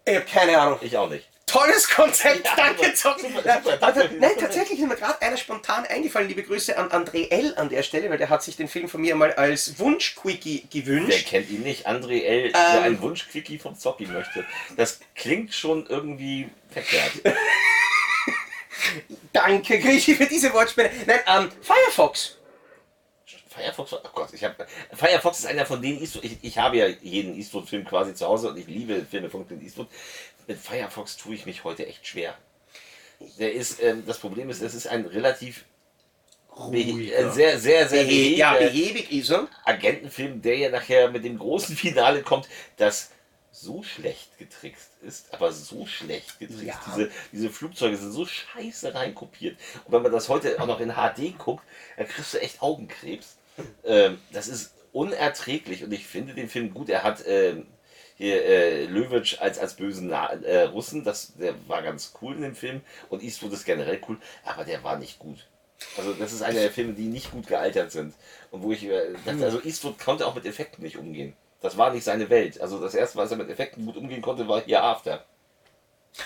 Ich habe keine Ahnung. Ich auch nicht. Tolles Konzept, Ja, danke Zock. danke. Nein, tatsächlich ist mir gerade einer spontan eingefallen. Liebe Grüße an André L. an der Stelle, weil der hat sich den Film von mir mal als Wunsch-Quickie Wer gewünscht. kennt ihn nicht? André L., der einen Wunsch-Quickie vom Zocki möchte. Das klingt schon irgendwie verkehrt. [laughs] Danke, Griechi, für diese Wortspiele. Nein, ähm, Firefox. Firefox, oh Gott, ich habe Firefox ist einer von denen Eastwood. Ich, ich habe ja jeden Eastwood-Film quasi zu Hause und ich liebe Filme von Clint Eastwood. Mit Firefox tue ich mich heute echt schwer. Der ist, ähm, das Problem ist, es ist ein relativ behe- ein sehr, sehr, sehr Behe ja, behäbig ist er. Agentenfilm, der ja nachher mit dem großen [laughs] Finale kommt, das so schlecht getrickst ist, aber so schlecht getrickst. Ja. Diese, diese Flugzeuge sind so scheiße reinkopiert. Und wenn man das heute auch noch in HD guckt, dann kriegst du echt Augenkrebs. [laughs] Ähm, das ist unerträglich und ich finde den Film gut. Er hat ähm, hier äh, Löwitsch als, als bösen Na äh, Russen, das, der war ganz cool in dem Film und Eastwood ist generell cool, aber der war nicht gut. Also das ist einer der Filme, die nicht gut gealtert sind. Und wo ich äh, dachte, also Eastwood konnte auch mit Effekten nicht umgehen. Das war nicht seine Welt. Also das erste, was er mit Effekten gut umgehen konnte, war Here After.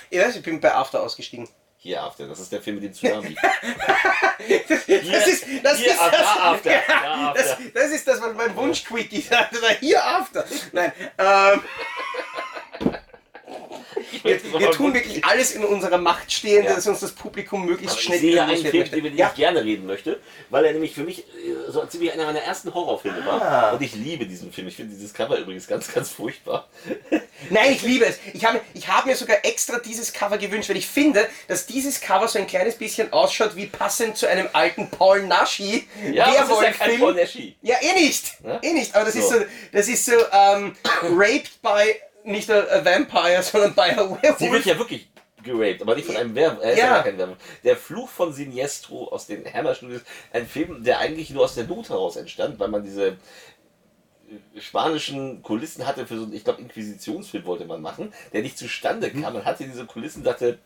Ich weiß, ich bin bei After ausgestiegen. Here After, das ist der Film mit dem Tsunami. [laughs] Das ist das, Hier, ist ah, das, da After, [laughs] Ja, das, After. das ist das, was mein Wunsch-Quickie [laughs] sagt. Oder hier After. Nein, ähm, wir, wir tun wirklich alles in unserer Macht Stehende, Ja. dass uns das Publikum möglichst Ich schnell sehe ja einen Film, möchte. über den Ja, ich gerne reden möchte, weil er nämlich für mich äh, so ziemlich einer meiner ersten Horrorfilme Ah. war. Und ich liebe diesen Film. Ich finde dieses Cover übrigens ganz, ganz furchtbar. [laughs] Nein, ich liebe es. Ich habe ich hab mir sogar extra dieses Cover gewünscht, weil ich finde, dass dieses Cover so ein kleines bisschen ausschaut wie passend zu einem alten Paul Naschi Ja, das ist ja kein. Paul Nashi. Ja, eh nicht. Ja? Eh nicht. Aber das ist So. so, das ist so ähm, [coughs] raped by nicht a, vampire, [laughs] sondern by a werewolf. Sie wird ja wirklich geraped, aber nicht von einem Werwolf. Er ist Ja. ja. gar kein Werwolf. Der Fluch von Sinestro aus den Hammer Studios, ein Film, der eigentlich nur aus der Not heraus entstand, weil man diese äh, spanischen Kulissen hatte für so einen, ich glaube, Inquisitionsfilm wollte man machen, der nicht zustande Mhm. kam. Man hatte diese Kulissen, dachte,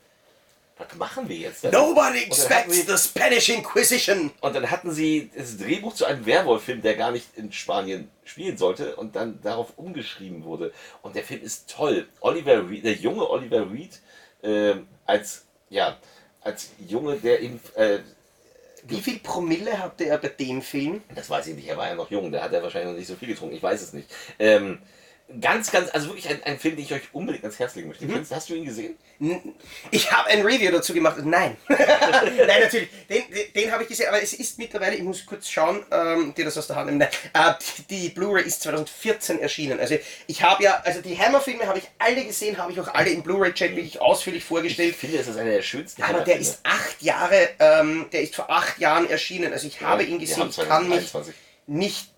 was machen wir jetzt? Nobody Und dann hatten expects sie- the Spanish Inquisition. Und dann hatten sie das Drehbuch zu einem Werwolf-Film, der gar nicht in Spanien spielen sollte und dann darauf umgeschrieben wurde. Und der Film ist toll. Oliver Reed, der junge Oliver Reed, ähm, als, ja, als Junge, der ihn, äh, Wie viel Promille hatte er bei dem Film? das weiß ich nicht, er war ja noch jung, da hat er wahrscheinlich noch nicht so viel getrunken, ich weiß es nicht. Ähm, ganz, ganz, also wirklich ein, ein Film, den ich euch unbedingt ans Herz legen möchte. Kennst- Hast du ihn gesehen? Ich habe ein Review dazu gemacht. Nein. [laughs] Nein, natürlich. Den, den, den habe ich gesehen, aber es ist mittlerweile, ich muss kurz schauen, ähm, dir das aus der Hand nehmen. Äh, die, Blu-ray ist 2014 erschienen. Also ich habe ja, also die Hammer-Filme habe ich alle gesehen, habe ich auch alle im Blu-ray-Chat wirklich ausführlich Ich vorgestellt. finde, es ist einer der schönsten Aber der ist acht Jahre, ähm, der ist vor acht Jahren erschienen. Also ich habe ihn Wir gesehen, ich kann mich 2023, nicht.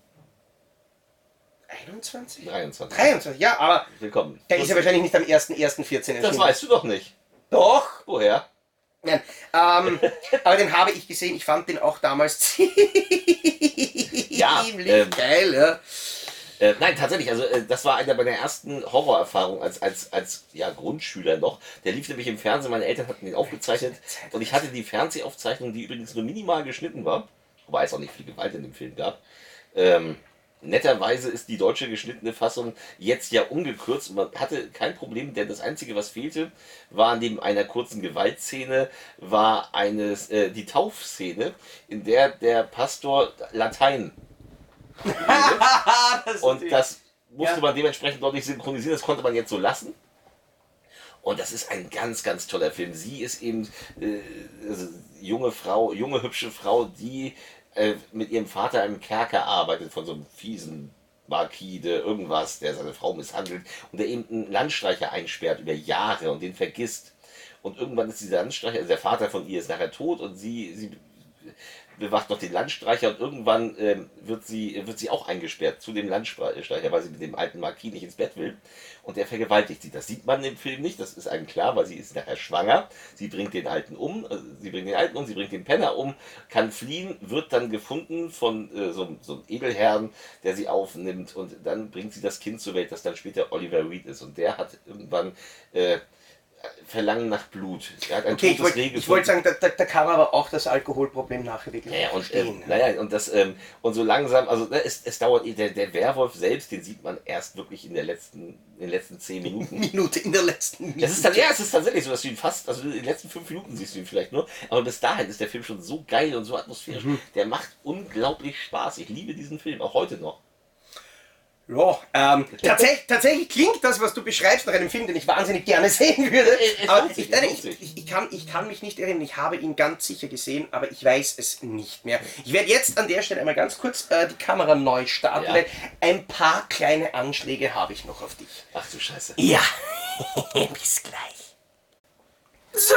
21? 23. 23, ja, aber Willkommen. der ist ja wahrscheinlich nicht am 1.1.14 erschienen. Das weißt du doch nicht. Doch! Woher? Nein, ähm, [laughs] aber den habe ich gesehen. Ich fand den auch damals [laughs] ziemlich Ja, ähm, geil. Ja. Äh, nein, tatsächlich, also äh, das war einer meiner ersten Horrorerfahrungen als, als, als ja, Grundschüler noch. Der lief nämlich im Fernsehen, meine Eltern hatten ihn aufgezeichnet und ich hatte die Fernsehaufzeichnung, die übrigens nur minimal geschnitten war, wobei es auch nicht viel Gewalt in dem Film gab. Ähm, netterweise ist die deutsche geschnittene Fassung jetzt ja umgekürzt und man hatte kein Problem, denn das Einzige, was fehlte, war neben einer kurzen Gewaltszene, war eine, äh, die Taufszene, in der der Pastor Latein [laughs] das und das musste Ja. man dementsprechend dort nicht synchronisieren, das konnte man jetzt so lassen. Und das ist ein ganz, ganz toller Film. Sie ist eben äh, also junge Frau, junge, hübsche Frau, die äh, mit ihrem Vater im Kerker arbeitet, von so einem fiesen Marquis, der irgendwas, der seine Frau misshandelt und der eben einen Landstreicher einsperrt über Jahre und den vergisst. Und irgendwann ist dieser Landstreicher, also der Vater von ihr ist nachher tot und sie, sie bewacht noch den Landstreicher und irgendwann ähm, wird, sie, wird sie auch eingesperrt zu dem Landstreicher, weil sie mit dem alten Marquis nicht ins Bett will. Und der vergewaltigt sie. Das sieht man im Film nicht, das ist einem klar, weil sie ist nachher schwanger. Sie bringt den Alten um, also sie bringt den Alten um, sie bringt den Penner um, kann fliehen, wird dann gefunden von äh, so, so einem Edelherrn, der sie aufnimmt und dann bringt sie das Kind zur Welt, das dann später Oliver Reed ist. Und der hat irgendwann äh, Verlangen nach Blut. Er hat ein Okay, ich totes wollte ich wollte sagen, da, da, da man aber auch das Alkoholproblem nachher wirklich Ja, und, äh, naja, und das, ähm, und so langsam, also ne, es, es dauert, der, der Werwolf selbst, den sieht man erst wirklich in der letzten, in den letzten zehn Minuten. [laughs] Minute in der letzten Minute. Es ist dann, ja, es ist tatsächlich so, dass du ihn fast, also in den letzten fünf Minuten siehst du ihn vielleicht nur, aber bis dahin ist der Film schon so geil und so atmosphärisch. Der macht unglaublich Spaß. Ich liebe diesen Film, auch heute noch. Ja, ähm, tatsächlich, tatsächlich klingt das, was du beschreibst, nach einem Film, den ich wahnsinnig gerne [laughs] sehen würde. Es- es aber ich, nein, ich, ich, ich, kann, ich kann mich nicht erinnern. Ich habe ihn ganz sicher gesehen, aber ich weiß es nicht mehr. Ich werde jetzt an der Stelle einmal ganz kurz äh, die Kamera neu starten, Ja. weil ein paar kleine Anschläge habe ich noch auf dich. Ach du Scheiße. Ja, [laughs] bis gleich. So,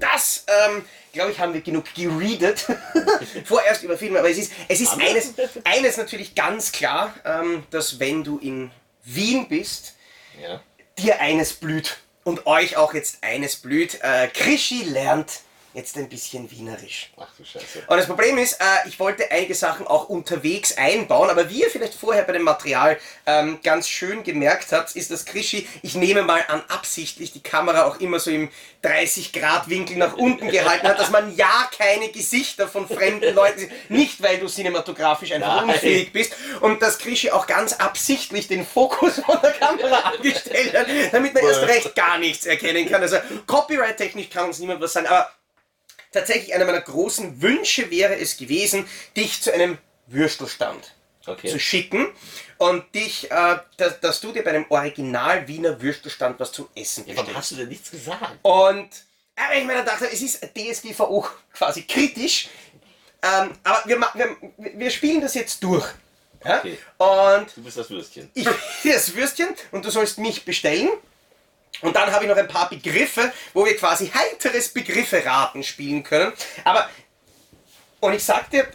das, ähm, glaube ich, haben wir genug geredet. [laughs] Vorerst über Filme, aber es ist, es ist eines, eines natürlich ganz klar, ähm, dass wenn du in Wien bist, Ja. dir eines blüht und euch auch jetzt eines blüht. Äh, Krischi lernt jetzt ein bisschen Wienerisch. Ach du Scheiße. Und das Problem ist, äh, ich wollte einige Sachen auch unterwegs einbauen, aber wie ihr vielleicht vorher bei dem Material ähm, ganz schön gemerkt habt, ist das Krischi, ich nehme mal an, absichtlich die Kamera auch immer so im 30-Grad-Winkel nach unten gehalten hat, dass man ja keine Gesichter von fremden Leuten sieht. Nicht, weil du cinematografisch einfach Nein. unfähig bist. Und dass Krischi auch ganz absichtlich den Fokus von der Kamera [laughs] abgestellt hat, damit man erst recht gar nichts erkennen kann. Also Copyright-technisch kann uns niemand was sagen, aber tatsächlich einer meiner großen Wünsche wäre es gewesen, dich zu einem Würstelstand Okay. zu schicken und dich, äh, dass, dass du dir bei einem Original Wiener Würstelstand was zum Essen Ja, warum bestellst. hast du denn nichts gesagt? Und aber ich meine, dachte, es ist DSGVO [laughs] quasi kritisch, ähm, aber wir, wir, wir spielen das jetzt durch. Ja? Okay. Und Du bist das Würstchen. ich [laughs] hier das Würstchen und du sollst mich bestellen. Und dann habe ich noch ein paar Begriffe, wo wir quasi heiteres Begriffe-Raten spielen können. Aber, und ich sag dir,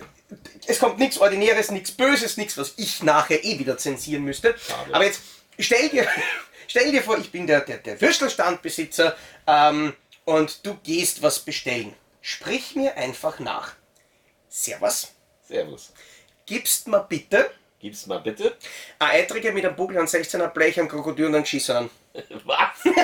es kommt nichts Ordinäres, nichts Böses, nichts, was ich nachher eh wieder zensieren müsste. Schade. Aber jetzt stell dir, [laughs] stell dir vor, ich bin der, der, der Würstelstandbesitzer ähm, und du gehst was bestellen. Sprich mir einfach nach. Servus, Servus. gibst mir bitte Gib's mal bitte. ein Eitriger mit einem Bugel, einem 16er Blech, einem Krokodil und einem Geschissenen. [laughs] Was? [laughs]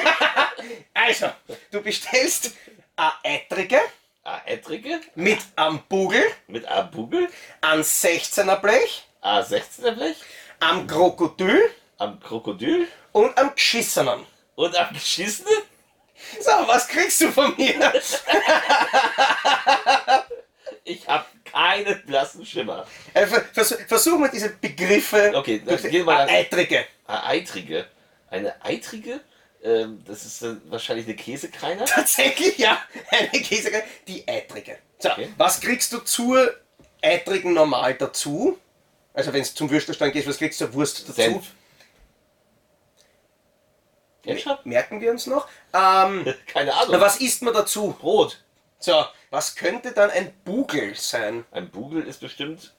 Also, du bestellst ein Eitrige A Ettrige mit einem Bugel, mit A Bugel, einem 16er Blech, A 16er Blech, einem Krokodil am Krokodil und einem Geschissenen. und am Geschissenen? So, was kriegst du von mir? [laughs] Ich habe keinen blassen Schimmer. Äh, ver- vers versuch mal diese Begriffe. Okay, dann gehen wir Ein dann- Eitrige. Eitrige. Eine Eitrige? Ähm, das ist äh, wahrscheinlich eine Käsekreiner. [laughs] Tatsächlich, ja. Eine Käse, die Eitrige. So, Okay. was kriegst du zur Eitrigen normal dazu? Also, wenn es zum Würstelstand geht, was kriegst du zur Wurst dazu? Senf. Ketchup? Merken wir uns noch. Ähm, [laughs] Keine Ahnung. na, was isst man dazu? Brot. So, was könnte dann ein Bugel sein? Ein Bugel ist bestimmt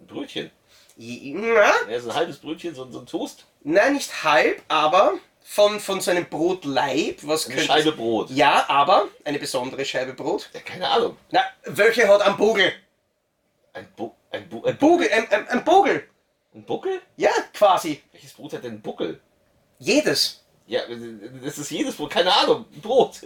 ein Brötchen. Na, Ja, so ein halbes Brötchen, so, so ein Toast. Nein, nicht halb, aber von, von so einem Brotleib. Was Eine könnte Scheibe Brot. Ja, aber eine besondere Scheibe Brot. Ja, keine Ahnung. Na, welche hat ein Bugel? Ein, Bu ein, Bu ein, Bu Bugel, ein, ein, ein Bugel. ein Buckel? Ja, quasi. Welches Brot hat denn einen Buckel? Jedes. Ja, das ist jedes Brot, keine Ahnung, Brot.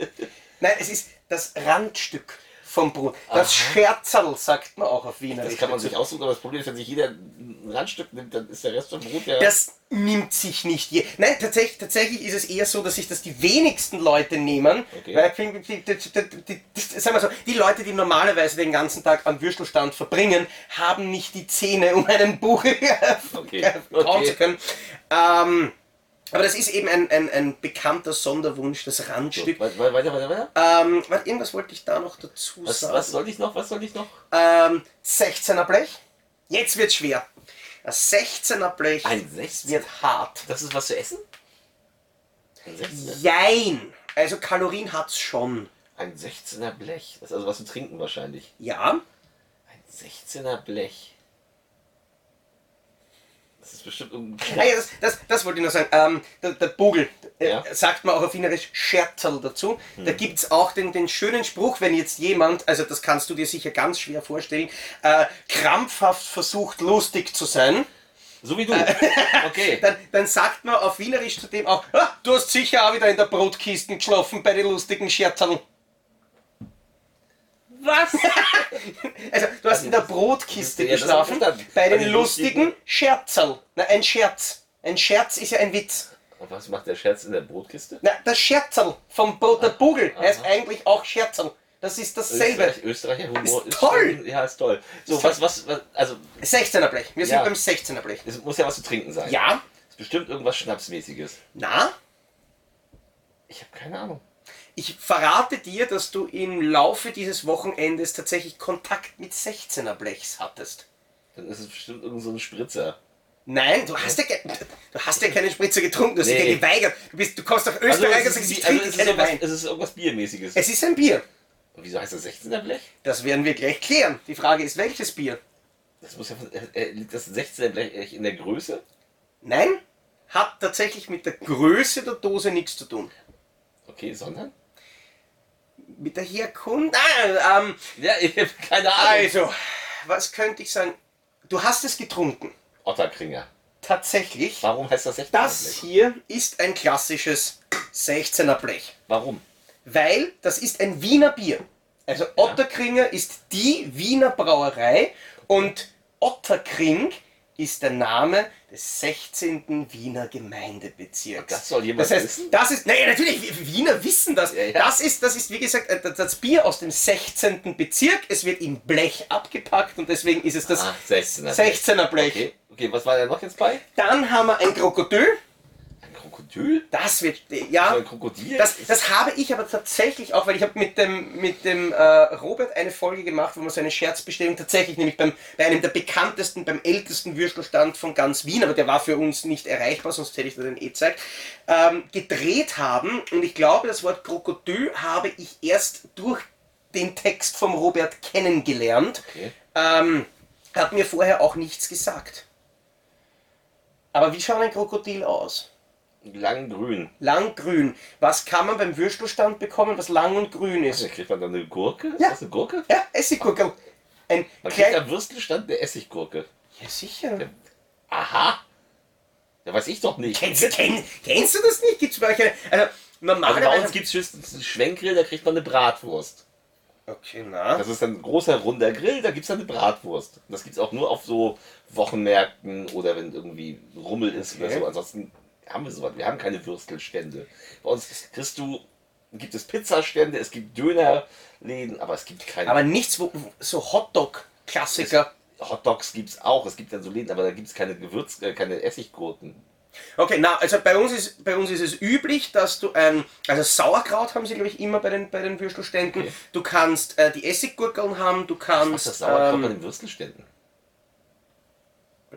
Nein, es ist das Randstück vom Brot. Das. Scherzerl sagt man auch auf Wiener. Das kann man sich aussuchen, aber das Problem ist, wenn sich jeder ein Randstück nimmt, dann ist der Rest vom Brot ja. Das nimmt sich nicht je. Nein, tatsächlich, tatsächlich ist es eher so, dass sich das die wenigsten Leute nehmen. Okay. Weil, die, die, die, die, die, die, sagen wir so, die Leute, die normalerweise den ganzen Tag am Würstelstand verbringen, haben nicht die Zähne, um einen Buchel [laughs] Okay. kauen Okay. zu können. Ähm, aber das ist eben ein, ein, ein bekannter Sonderwunsch, das Randstück. we- we- weiter, weiter, weiter. Ähm, warte, irgendwas wollte ich da noch dazu Was, sagen. was soll ich noch? Was soll ich noch? Ähm, 16er Blech. Jetzt wird's schwer. Das 16er Blech Ein 16. wird hart. Das ist was zu essen? Ein 16er, Jein. Also Kalorien hat's schon. ein 16er Blech. Das ist also was zu trinken wahrscheinlich. Ja. Ein 16er Blech. Das ist bestimmt irgendein Ah, ja das, das, das wollte ich noch sagen. Ähm, der, der Bogel, äh, Ja. sagt man auch auf Wienerisch Scherzerl dazu. Da gibt's auch den, den schönen Spruch, wenn jetzt jemand, also das kannst du dir sicher ganz schwer vorstellen, äh, krampfhaft versucht lustig zu sein, So wie du. Äh. [laughs] Okay. dann, dann sagt man auf Wienerisch zu dem auch, ah, du hast sicher auch wieder in der Brotkiste geschlafen bei den lustigen Scherzerl. Was? [laughs] Also, du hast in der Brotkiste Ja, geschlafen, bei den Bei den lustigen lustigen- Scherzerl. Na, ein Scherz. Ein Scherz ist ja ein Witz. Und was macht der Scherz in der Brotkiste? Na, das Scherzerl vom Brot, der Bugel aha. heißt eigentlich auch Scherzerl. Das ist dasselbe. Österreich, Österreicher Humor Ist toll. schon- Ja, ist toll. So, Ist was, was, was, also, 16er Blech. Wir sind Ja. beim 16er Blech. es muss ja was zu trinken sein. Ja? Ist bestimmt irgendwas Schnapsmäßiges. Na? Ich habe keine Ahnung. Ich verrate dir, dass du im Laufe dieses Wochenendes tatsächlich Kontakt mit 16er Blechs hattest. Dann ist es bestimmt irgend so ein Spritzer. Nein, du hast ja, du hast ja keine Spritze getrunken, du hast dich Nee. ja geweigert. Du, bist, du kommst nach Also, Österreich und es sagst, ist, ich also keinen irgendwas, es ist irgendwas Biermäßiges. Es ist ein Bier. Und wieso heißt das 16er Blech? Das werden wir gleich klären. Die Frage ist, welches Bier? Das muss ja äh, äh, liegt das 16er Blech in der Größe? Nein, hat tatsächlich mit der Größe der Dose nichts zu tun. Okay, sondern? Mit der Herkunft? Ah, ähm, Ja, ich habe keine Ahnung. also, was könnte ich sagen? Du hast es getrunken. Otterkringer. Tatsächlich. Warum heißt das 16er Das Blech? hier ist ein klassisches 16er Blech. Warum? Weil das ist ein Wiener Bier. Also Otterkringer ist die Wiener Brauerei und Otterkring ist der Name des 16. Wiener Gemeindebezirks. Das soll jemand das heißt, wissen? Das ist, naja, natürlich, Wiener wissen das. Ja, ja. Das, ist, das ist, wie gesagt, äh, das- das Bier aus dem 16. Bezirk. Es wird im Blech abgepackt und deswegen ist es das Ah, 16er 16er Blech. Okay. okay, was war da noch jetzt bei? Dann haben wir ein Krokodil. Krokodil? Das wird, ja. So ein Krokodil? Das, das habe ich aber tatsächlich auch, weil ich habe mit dem, mit dem äh, Robert eine Folge gemacht, wo wir so eine Scherzbestellung tatsächlich, nämlich beim, bei einem der bekanntesten, beim ältesten Würstelstand von ganz Wien, aber der war für uns nicht erreichbar, sonst hätte ich dir den eh gezeigt, ähm, gedreht haben. Und ich glaube, das Wort Krokodil habe ich erst durch den Text vom Robert kennengelernt. Okay. Ähm, hat mir vorher auch nichts gesagt. Aber wie schaut ein Krokodil aus? Lang grün. Lang grün. Was kann man beim Würstelstand bekommen, was lang und grün Also, ist? kriegt man dann eine Gurke? Ist Ja. das eine Gurke? Ja, Essiggurkel. Ein Man kriegt am Würstelstand eine Essiggurke. Ja, sicher. Aha. Ja, weiß ich doch nicht. Kennst, kenn, kennst du das nicht? Gibt's bei euch eine... Also, Also bei normalerweise... uns gibt es höchstens einen Schwenkgrill, da kriegt man eine Bratwurst. okay, na. Das ist ein großer runder Grill, da gibt es dann eine Bratwurst. Das gibt es auch nur auf so Wochenmärkten oder wenn irgendwie Rummel ist oder Okay. so. Ansonsten haben wir sowas. Wir haben keine Würstelstände. Bei uns kriegst du, gibt es Pizzastände, es gibt Dönerläden, aber es gibt keine. Aber nichts, wo so Hotdog-Klassiker. Hotdogs gibt es auch, es gibt dann so Läden, aber da gibt es keine Gewürz, äh, keine Essiggurken. Okay, na, also bei uns ist, bei uns ist es üblich, dass du ein, also Sauerkraut haben sie, glaube ich, immer bei den, bei den Würstelständen. Okay. Du kannst äh, die Essiggurkeln haben, du Was kannst... ist das Sauerkraut ähm, bei den Würstelständen?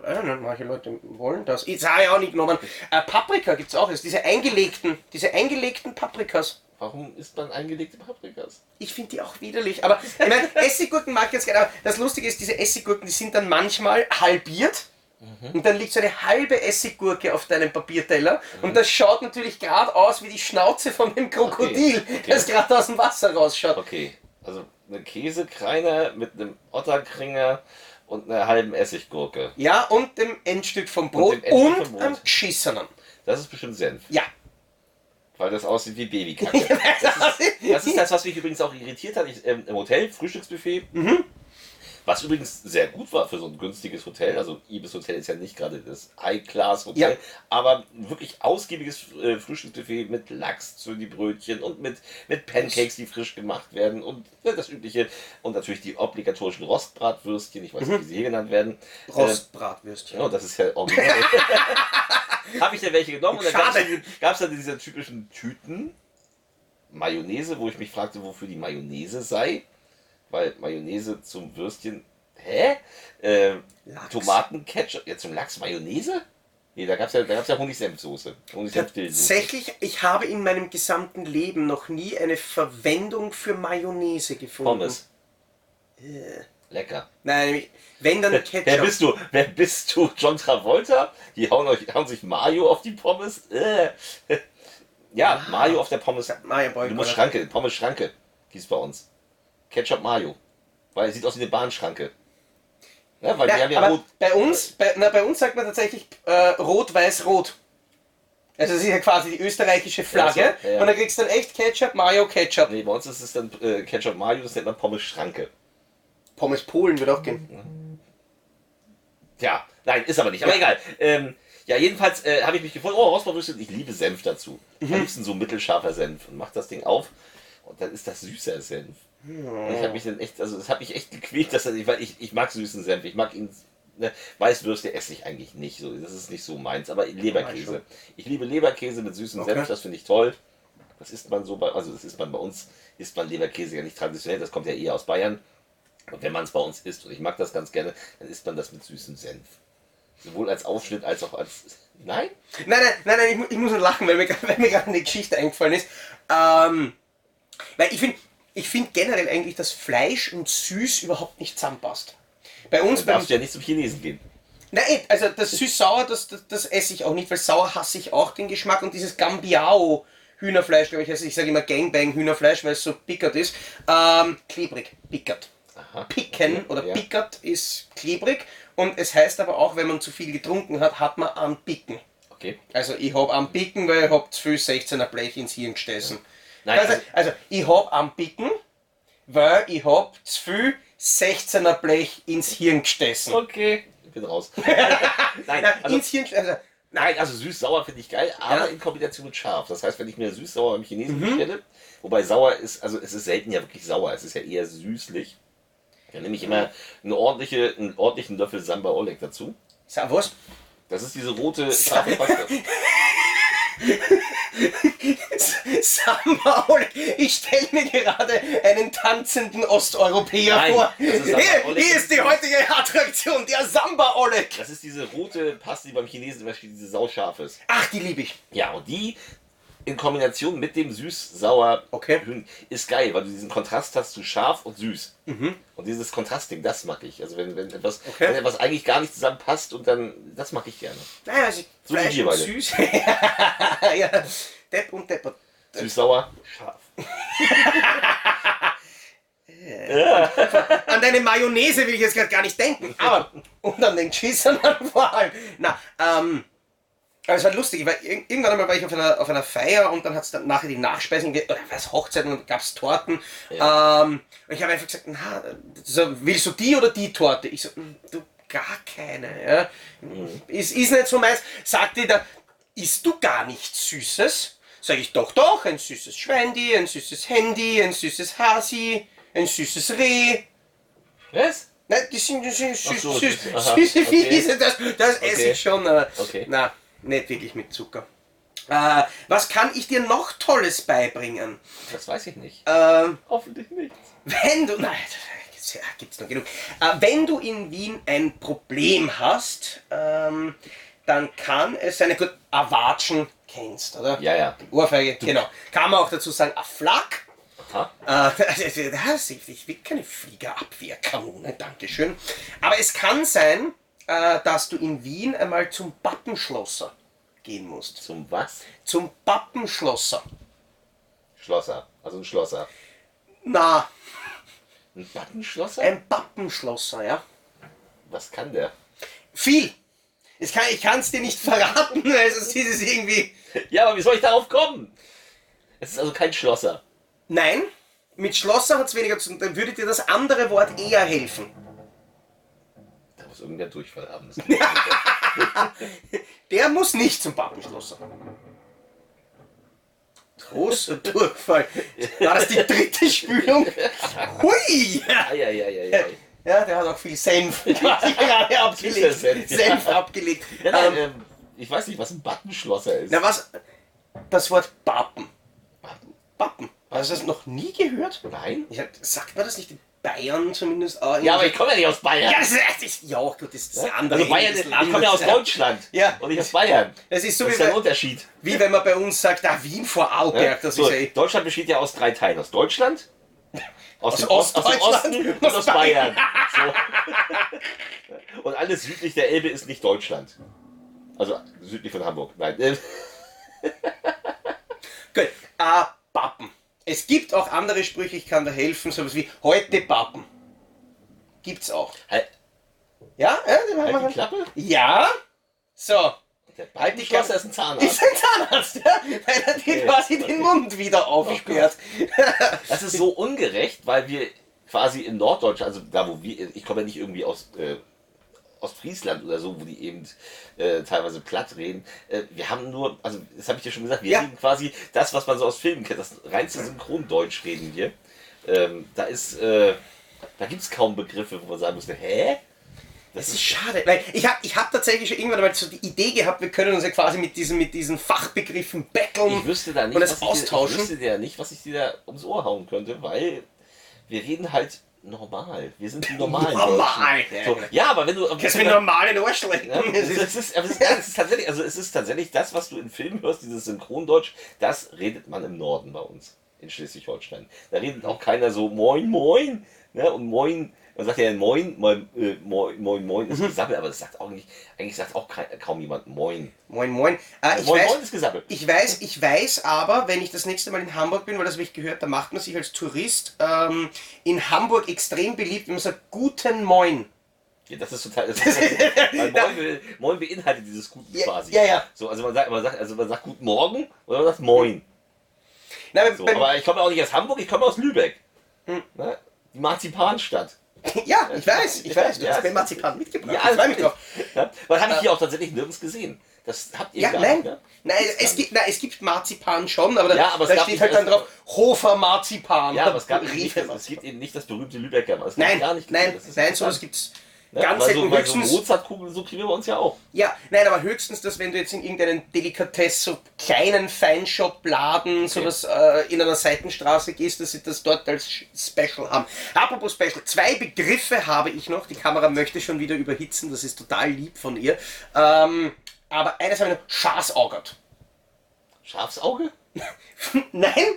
Nicht, manche Leute wollen das. Ich habe ja auch nicht genommen. Äh, Paprika gibt es auch. jetzt, diese eingelegten, diese eingelegten Paprikas. Warum isst man eingelegte Paprikas? Ich finde die auch widerlich. Aber ich meine, [laughs] Essiggurken mag ich jetzt gerne. Das Lustige ist, diese Essiggurken, die sind dann manchmal halbiert. Und dann liegt so eine halbe Essiggurke auf deinem Papierteller. Und das schaut natürlich gerade aus wie die Schnauze von dem Krokodil, Okay, okay. das gerade aus dem Wasser rausschaut. Okay, also eine Käsekreiner mit einem Otterkringer und einer halben Essiggurke. Ja, und dem Endstück vom Brot Endstück und, vom Brot. am geschissenen. Das ist bestimmt Senf, Ja. weil das aussieht wie Babykacke. [laughs] Das ist, das ist das, was mich übrigens auch irritiert hat. Ich, ähm, Im Hotel, Frühstücksbuffet. Was übrigens sehr gut war für so ein günstiges Hotel. Also Ibis Hotel ist ja nicht gerade das High-Class-Hotel, Ja. aber wirklich ausgiebiges äh, Frühstücksbuffet mit Lachs zu die Brötchen und mit, mit Pancakes, die frisch gemacht werden und ne, das übliche. Und natürlich die obligatorischen Rostbratwürstchen, ich weiß nicht, wie sie hier genannt werden. Äh, Rostbratwürstchen. ja, das ist ja original. [laughs] Habe ich da welche genommen und dann gab es dann diese typischen Tüten Mayonnaise, wo ich mich fragte, wofür die Mayonnaise sei. Weil Mayonnaise zum Würstchen. Hä? Äh. Tomatenketchup. Ja, zum Lachs Mayonnaise? Nee, da gab es ja, da gab's ja Honig-Senf-Soße. Tatsächlich, ich habe in meinem gesamten Leben noch nie eine Verwendung für Mayonnaise gefunden. Pommes. Lecker. Nein, nämlich, wenn dann Wer Ketchup. bist du? Wer bist du? John Travolta? Die hauen, euch, hauen sich Mayo auf die Pommes? Äh. Ja, Mayo auf der Pommes. Mayo Boy Du musst. Schranke, Pommes Schranke. Gießt bei uns. Ketchup Mayo. Weil sieht aus wie eine Bahnschranke. Ja, weil die Ja, haben ja rot. bei uns, bei, na, bei uns sagt man tatsächlich äh, rot, weiß, rot. Also das ist ja quasi die österreichische Flagge. Ja, ja, ja. Und dann kriegst du dann echt Ketchup, Mayo, Ketchup. Nee, bei uns ist es dann äh, Ketchup Mayo, das nennt man Pommes Schranke. Pommes Polen wird auch gehen. Ja, nein, ist aber nicht. Aber egal. Ähm, ja, jedenfalls äh, habe ich mich gefreut, oh, Rostbratwürstchen, ich liebe Senf dazu. Mhm. Am liebsten so mittelscharfer Senf. Und mach das Ding auf und dann ist das süßer Senf. Und ich habe mich dann echt, also es hat mich echt gequält, dass er, weil ich, ich mag süßen Senf, ich mag ihn, ne, Weißwürste esse ich eigentlich nicht, so, das ist nicht so meins, aber Leberkäse. Ich liebe Leberkäse mit süßem Okay. Senf, das finde ich toll. Das isst man so bei, also das isst man bei uns, isst man Leberkäse ja nicht traditionell, das kommt ja eher aus Bayern. Und wenn man es bei uns isst, und ich mag das ganz gerne, dann isst man das mit süßem Senf. Sowohl als Aufschnitt als auch als. Nein? Nein, nein, nein, nein ich, ich muss nur lachen, weil mir, [laughs] weil mir gerade eine Geschichte eingefallen ist. Ähm, weil ich finde ich find generell eigentlich, dass Fleisch und Süß überhaupt nicht zusammenpasst. Bei uns darfst du ja nicht zum Chinesen gehen. Nein, also das süß-sauer, das, das, das esse ich auch nicht, weil sauer hasse ich auch den Geschmack und dieses Gambiao Hühnerfleisch, glaube ich, also ich sage immer Gangbang Hühnerfleisch, weil es so pickert ist, ähm, klebrig, pickert. Aha. Picken Okay, oder ja. pickert ist klebrig und es heißt aber auch, wenn man zu viel getrunken hat, hat man am Picken. Okay. Also ich hab am Picken, weil ich hab zu viel 16er Blech ins Hirn gestessen. Nein, also, also- also ich hab am Picken, weil ich hab zu viel 16er Blech ins Hirn gestessen. Okay. Ich bin raus. [laughs] Nein, also, ins Hirn, also, nein, also süß-sauer finde ich geil, aber Ja. in Kombination mit scharf. Das heißt, wenn ich mir süß-sauer beim Chinesen Mhm. bestelle, wobei sauer ist, also es ist selten ja wirklich sauer, es ist ja eher süßlich. Dann nehme ich immer eine ordentliche, einen ordentlichen Löffel Samba Oleg dazu. Sag was? Das ist diese rote scharfe Pasta. [laughs] Samba Oleg. Ich stelle mir gerade einen tanzenden Osteuropäer Nein, vor. Hier, hier ist die heutige Attraktion, der Samba Oleg. Das ist diese rote Paste, die beim Chinesen immer steht, diese sauscharf ist. Ach, die liebe ich. Ja, und die in Kombination mit dem süß-sauer Okay. Ist geil, weil du diesen Kontrast hast zu scharf und süß. Mhm. Und dieses Kontrastding, das mag ich. Also wenn, wenn, etwas, Okay. wenn etwas eigentlich gar nicht zusammenpasst und dann, das mag ich gerne. Naja, also So wie Fleisch wir und beide. süß. [laughs] ja, Depp und Deppert. Süß-sauer, scharf. [laughs] An deine Mayonnaise will ich jetzt gerade gar nicht denken, aber und an den Geschissern [laughs] vor allem. Na, ähm, aber es war lustig, weil ir- irgendwann einmal war ich auf einer, auf einer Feier und dann hat es dann nachher die Nachspeisen gegeben, oder was, Hochzeit und dann gab es Torten. Ähm, und ich habe einfach gesagt, na, willst du die oder die Torte? Ich so, "Mm, du, gar keine. Ja. Ist, ist nicht so meins. Sagt die da, isst du gar nichts Süßes? Sag ich, doch, doch, ein süßes Schweindi, ein süßes Handy, ein süßes Hasi, ein süßes Reh. Was? Nein, die sind, die sind süß, so, süß, süß, aha, süße okay. Wiese, das, das esse Okay. ich schon, aber Okay. na, nicht wirklich mit Zucker. Äh, was kann ich dir noch Tolles beibringen? Das weiß ich nicht. Ähm, Hoffentlich nicht. wenn du, nein, ja, gibt's noch genug. Äh, wenn du in Wien ein Problem hast, ähm, dann kann es sein, gut, Awatschen kennst, oder? Ja, ja. Ohrfeige, genau. Kann man auch dazu sagen, a Flak. Aha. Äh, [laughs] das, ich, will keine Fliegerabwehrkanone, Dankeschön. Aber es kann sein, äh, dass du in Wien einmal zum Pappenschlosser gehen musst. Zum was? Zum Pappenschlosser. Schlosser. Also ein Schlosser. Na, Ein Buttonschlosser? ein Pappenschlosser, ja. Was kann der? Viel. Ich kann es dir nicht verraten, [laughs] es ist irgendwie. Ja, aber wie soll ich darauf kommen? Es ist also kein Schlosser. Nein, mit Schlosser hat es weniger zu tun. Dann würde dir das andere Wort eher helfen. Muss irgendwer Durchfall haben. [laughs] Der muss nicht zum Pappenschlosser. Großer Durchfall. War das die dritte Spülung? Hui! Eieieiei. Ja, der hat auch viel Senf [laughs] gerade abgelegt. Senf, ja. Senf abgelegt. Ja, nein, Ähm, ähm, ich weiß nicht, was ein Buttonschlosser ist. na was? Das Wort Pappen. Button? Pappen. Hast du das noch nie gehört? Nein? Hab, sagt man das nicht Bayern zumindest? auch? Ja, aber ich komme ja nicht aus Bayern. Ja, das ist, ja gut, das ist das andere also Bayern, ich komme ja aus Deutschland. Ja. Und nicht aus Bayern. Das ist so Das wie, ist bei, Unterschied. wie wenn man bei uns sagt, ah, Wien vor Arlberg, das So, ist ja eh. Deutschland besteht ja aus drei Teilen. Aus Deutschland, [laughs] aus, Aus dem, Ost, aus dem Osten und aus Bayern. [laughs] So. [laughs] Und alles südlich der Elbe ist nicht Deutschland. Also südlich von Hamburg. Nein. Gut, ah, Pappen. Es gibt auch andere Sprüche, ich kann da helfen, sowas wie heute Pappen. Gibt's auch. Halt, Ja, ja, den halt die. Klappe. Ja. So. Der Halt Klappe. ist ein Zahnarzt. Ist ein Zahnarzt, ja? Weil er dir Okay. quasi den Mund wieder aufsperrt. Das ist so ungerecht, weil wir quasi in Norddeutschland, also da wo wir, ich komme ja nicht irgendwie aus äh, Ostfriesland oder so, wo die eben äh, teilweise platt reden. Äh, wir haben nur, also das habe ich dir schon gesagt, wir Ja. reden quasi das, was man so aus Filmen kennt, das reinste Synchrondeutsch reden wir. Ähm, da ist, äh, da gibt es kaum Begriffe, wo man sagen müsste, hä? Das ist schade, weil ich habe ich hab tatsächlich schon irgendwann mal so die Idee gehabt, wir können uns ja quasi mit diesen, mit diesen Fachbegriffen betteln Ich wüsste da nicht, und das was ich, ich austauschen. wüsste ja nicht, was ich dir da ums Ohr hauen könnte, weil wir reden halt normal. Wir sind die [laughs] normalen Normal, Deutschen. So, ja, aber wenn du... Das sind normale Arschlecken. Ja, es, ist, es, ist, es, ist, es ist tatsächlich, also es ist tatsächlich das, was du in Filmen hörst, dieses Synchrondeutsch, das redet man im Norden bei uns, in Schleswig-Holstein. Da redet auch keiner so Moin, Moin, ne? Und Moin, man sagt ja Moin, Moin, äh, Moin, Moin, Moin Mhm. ist Gesabbel, aber das sagt auch nicht, eigentlich sagt auch kein, kaum jemand Moin. Moin, moin. Ah, ich, moin, weiß, Moin ist Gesabbel. ich, weiß, ich weiß aber, wenn ich das nächste Mal in Hamburg bin, weil das habe ich gehört, da macht man sich als Tourist ähm, in Hamburg extrem beliebt, wenn man sagt Guten Moin. Ja, das ist total. Das ist, [laughs] weil Moin, Moin beinhaltet dieses Guten Ja, quasi. ja, ja. So, also man sagt, man sagt, also man sagt Guten Morgen oder man sagt Moin. Bei- So, aber ich komme auch nicht aus Hamburg, ich komme aus Lübeck. Hm. Ne? Die Marzipanstadt. [laughs] ja, ich weiß, ich weiß. Du Ja, hast mir es- Marzipan mitgebracht. Ja, ich freue mich drauf. Ja, weil habe ich hier auch tatsächlich nirgends gesehen. Das habt ihr Ja, gar nein. nicht. Ne? Nein, es gibt, nein, es gibt Marzipan schon, aber da, Ja, aber es da steht halt dann drauf Hofer Marzipan. Ja, aber es gab [laughs] nicht, das, es Marzipan. gibt eben nicht das berühmte Lübecker. Das Nein, gar nicht nein, nein, sowas gibt's Ne? ganz weil selten so, weil so höchstens. Mozartkugeln, so kriegen wir uns ja auch. Ja, nein, aber höchstens, dass wenn du jetzt in irgendeinen Delikatesse, so kleinen Feinshop-Laden, so das äh, in einer Seitenstraße gehst, dass sie das dort als Special haben. Apropos Special, zwei Begriffe habe ich noch. Die Kamera möchte schon wieder überhitzen, das ist total lieb von ihr. Ähm, aber eines habe ich noch, Schaßaugert. Schafsauge? [laughs] Nein,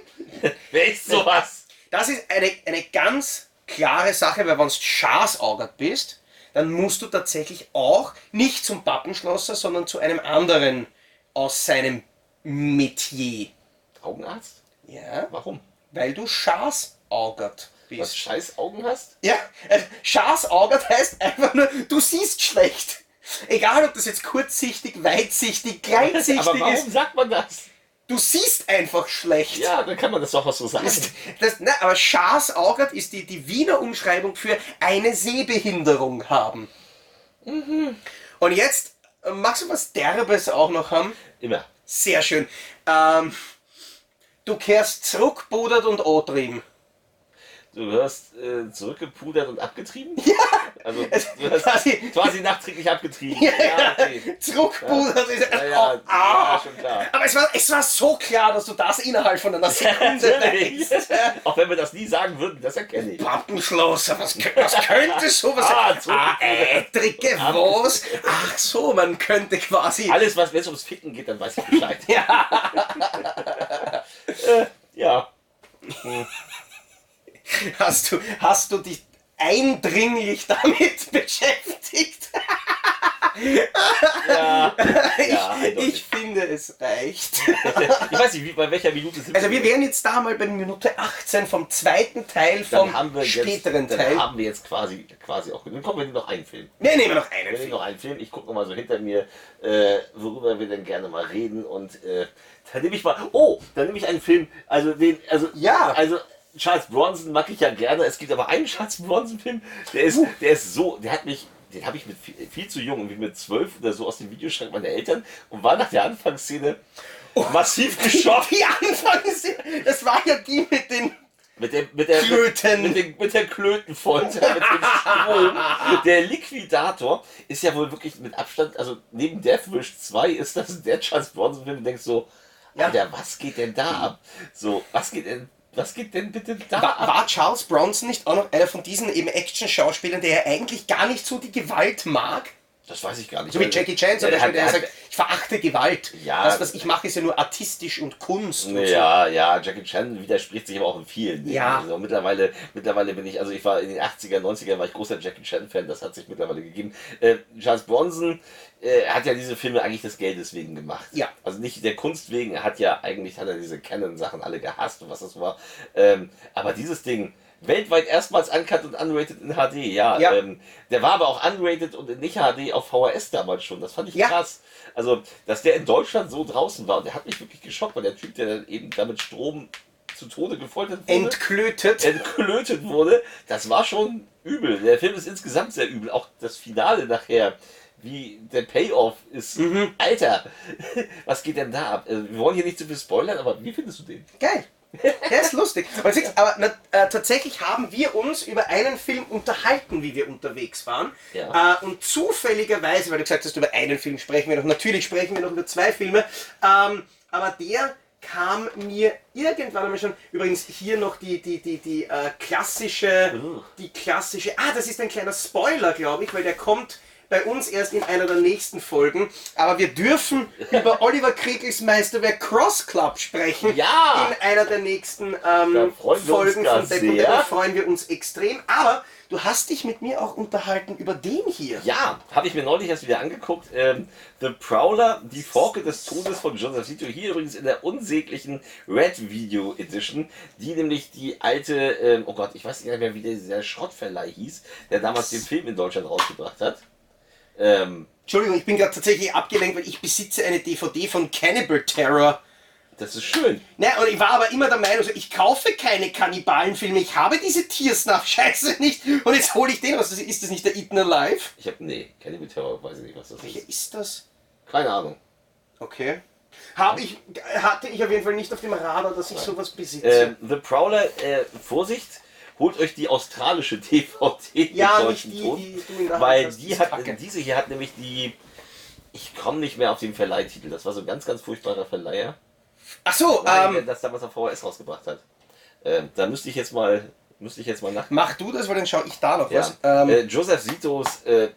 Wer ist sowas? das ist eine, eine ganz klare Sache, weil wenn du Schaßaugert bist, dann musst du tatsächlich auch nicht zum Pappenschlosser, sondern zu einem anderen aus seinem Metier. Augenarzt? Ja, Warum? weil du Schaßaugert Was bist. scheiß Augen hast? Ja, äh, Schaßaugert heißt einfach nur, du siehst schlecht. Egal, ob das jetzt kurzsichtig, weitsichtig, [laughs] kleinsichtig Aber warum ist, sagt man das? Du siehst einfach schlecht. Ja, dann kann man das doch auch so sagen. Das, das, na, aber Schaßaugert ist die, die Wiener Umschreibung für eine Sehbehinderung haben. Mhm. Und jetzt, äh, magst du was Derbes auch noch haben? Immer. Sehr schön. Ähm, du kehrst zurückbudert und antrieben. Du wirst äh, zurückgepudert und abgetrieben? [laughs] Ja. Also [laughs] quasi- quasi, nachträglich abgetrieben. [laughs] Ja, okay. Ja, ja, oh, ah. ja, schon klar. Aber es war, es war so klar, dass du das innerhalb von einer [laughs] Sekunde weißt. Auch wenn wir das nie sagen würden, das erkenne ich. Pappenschlosser, was, was könnte sowas Ah, sein? Ah, Ätrige, was? Ach so, man könnte quasi... Alles, was wenn es ums Ficken geht, dann weiß ich Bescheid. Ja. äh, ja. Hast du, hast du dich eindringlich damit [laughs] beschäftigt? [laughs] Ja. ich, eindeutig. ich finde es reicht. [laughs] Ich weiß nicht, wie, bei welcher Minute sind Also wir wären jetzt da mal bei Minute 18 vom zweiten Teil vom wir späteren jetzt, Teil. Dann haben wir jetzt quasi, quasi auch. Dann kommen wir noch einen Film. Wir nehmen noch Wir einen nehmen Film. noch einen Film. Ich gucke mal so hinter mir, äh, worüber wir denn gerne mal reden. Und äh, dann nehme ich mal. Oh, dann nehme ich einen Film. Also den, also Ja. also Charles Bronson mag ich ja gerne. Es gibt aber einen Charles Bronson Film, der ist, der ist so, der hat mich. Den habe ich mit viel, viel zu jung, wie mit zwölf oder so aus dem Videoschrank meiner Eltern und war nach der Anfangsszene massiv geschockt. Die Anfangsszene, das war ja die mit den Mit der, mit der, Klöten. Mit, den, mit der Klötenfolter, mit dem Strom. [laughs] Der Liquidator ist ja wohl wirklich mit Abstand, also neben Death Wish 2 ist das der Charles Bronson Film, du denkst so, Ja. Alter, was geht denn da ab? So, was geht denn, was geht denn bitte da War, war Charles Bronson nicht auch noch einer von diesen eben Action-Schauspielern, der ja eigentlich gar nicht so die Gewalt mag? Das weiß ich gar nicht. So wie Jackie Chan zum Beispiel, der hat- sagt, ich verachte Gewalt. Ja. das, was ich mache, ist ja nur artistisch und Kunst. und so. Ja, ja, Jackie Chan widerspricht sich aber auch in vielen Dingen. Ja. Also mittlerweile, mittlerweile bin ich, also ich war in den 80er, 90er war ich großer Jackie Chan-Fan, das hat sich mittlerweile gegeben. Äh, Charles Bronson äh, hat ja diese Filme eigentlich des Geldes wegen gemacht. Ja. Also nicht der Kunst wegen, er hat ja eigentlich, hat er diese Canon-Sachen alle gehasst und was das war. Ähm, aber dieses Ding, weltweit erstmals uncut und unrated in HD, ja. Ja. Ähm, der war aber auch unrated und nicht HD auf VHS damals schon. Das fand ich Ja. krass. Also, dass der in Deutschland so draußen war und der hat mich wirklich geschockt, weil der Typ, der dann eben damit Strom zu Tode gefoltert wurde, Entklötet. entklötet wurde, das war schon übel. Der Film ist insgesamt sehr übel. Auch das Finale nachher, wie der Payoff ist. Mhm. Alter, [laughs] was geht denn da ab? Also, Wir wollen hier nicht zu viel spoilern, aber wie findest du den? Geil. Der ist lustig. Aber na, äh, tatsächlich haben wir uns über einen Film unterhalten, wie wir unterwegs waren. Ja. Äh, und zufälligerweise, weil du gesagt hast, über einen Film sprechen wir noch, natürlich sprechen wir noch über zwei Filme, ähm, aber der kam mir irgendwann einmal schon, übrigens hier noch die, die, die, die äh, klassische, Uh. die klassische, ah, das ist ein kleiner Spoiler, glaube ich, weil der kommt bei uns erst in einer der nächsten Folgen, aber wir dürfen über [laughs] Oliver Kriegels Meisterwerk Cross Club sprechen Ja! in einer der nächsten Da ähm, Folgen von Depp und sehr. Depp, freuen wir uns extrem, aber du hast dich mit mir auch unterhalten über den hier. Ja, habe ich mir neulich erst wieder angeguckt. Ähm, The Prowler, die Forke des Todes von Joseph Zito. Hier übrigens in der unsäglichen Red Video Edition, die nämlich die alte, ähm, oh Gott, ich weiß nicht mehr, wie dieser Schrottverleih hieß, der damals den Film in Deutschland rausgebracht hat. Ähm, Entschuldigung, ich bin gerade tatsächlich abgelenkt, weil ich besitze eine DVD von Cannibal Terror. das ist schön. Na, und ich war aber immer der Meinung, ich kaufe keine Kannibalenfilme, ich habe diese Tiersnuff-Scheiße [laughs] nicht und jetzt hole ich den raus. Ist das nicht der Eaten Alive? Ich habe, nee, Cannibal Terror, weiß ich nicht, was das Welcher ist. ist das? Keine Ahnung. Okay. Habe ich, hatte ich auf jeden Fall nicht auf dem Radar, dass ich sowas besitze. Ähm, The Prowler, äh, Vorsicht, holt euch die australische DVD Ja, mit nicht deutschem die, Ton, die Hand weil die die hat, kacke. diese hier hat nämlich die, ich komme nicht mehr auf den Verleihtitel, das war so ein ganz, ganz furchtbarer Verleiher, Ach so, Nein, ähm, das damals auf VHS rausgebracht hat. Ähm, da müsste ich jetzt mal, müsste ich jetzt mal nach. mach du das, weil dann schaue ich da noch Ja. was. Ähm, äh, Joseph Sitos äh,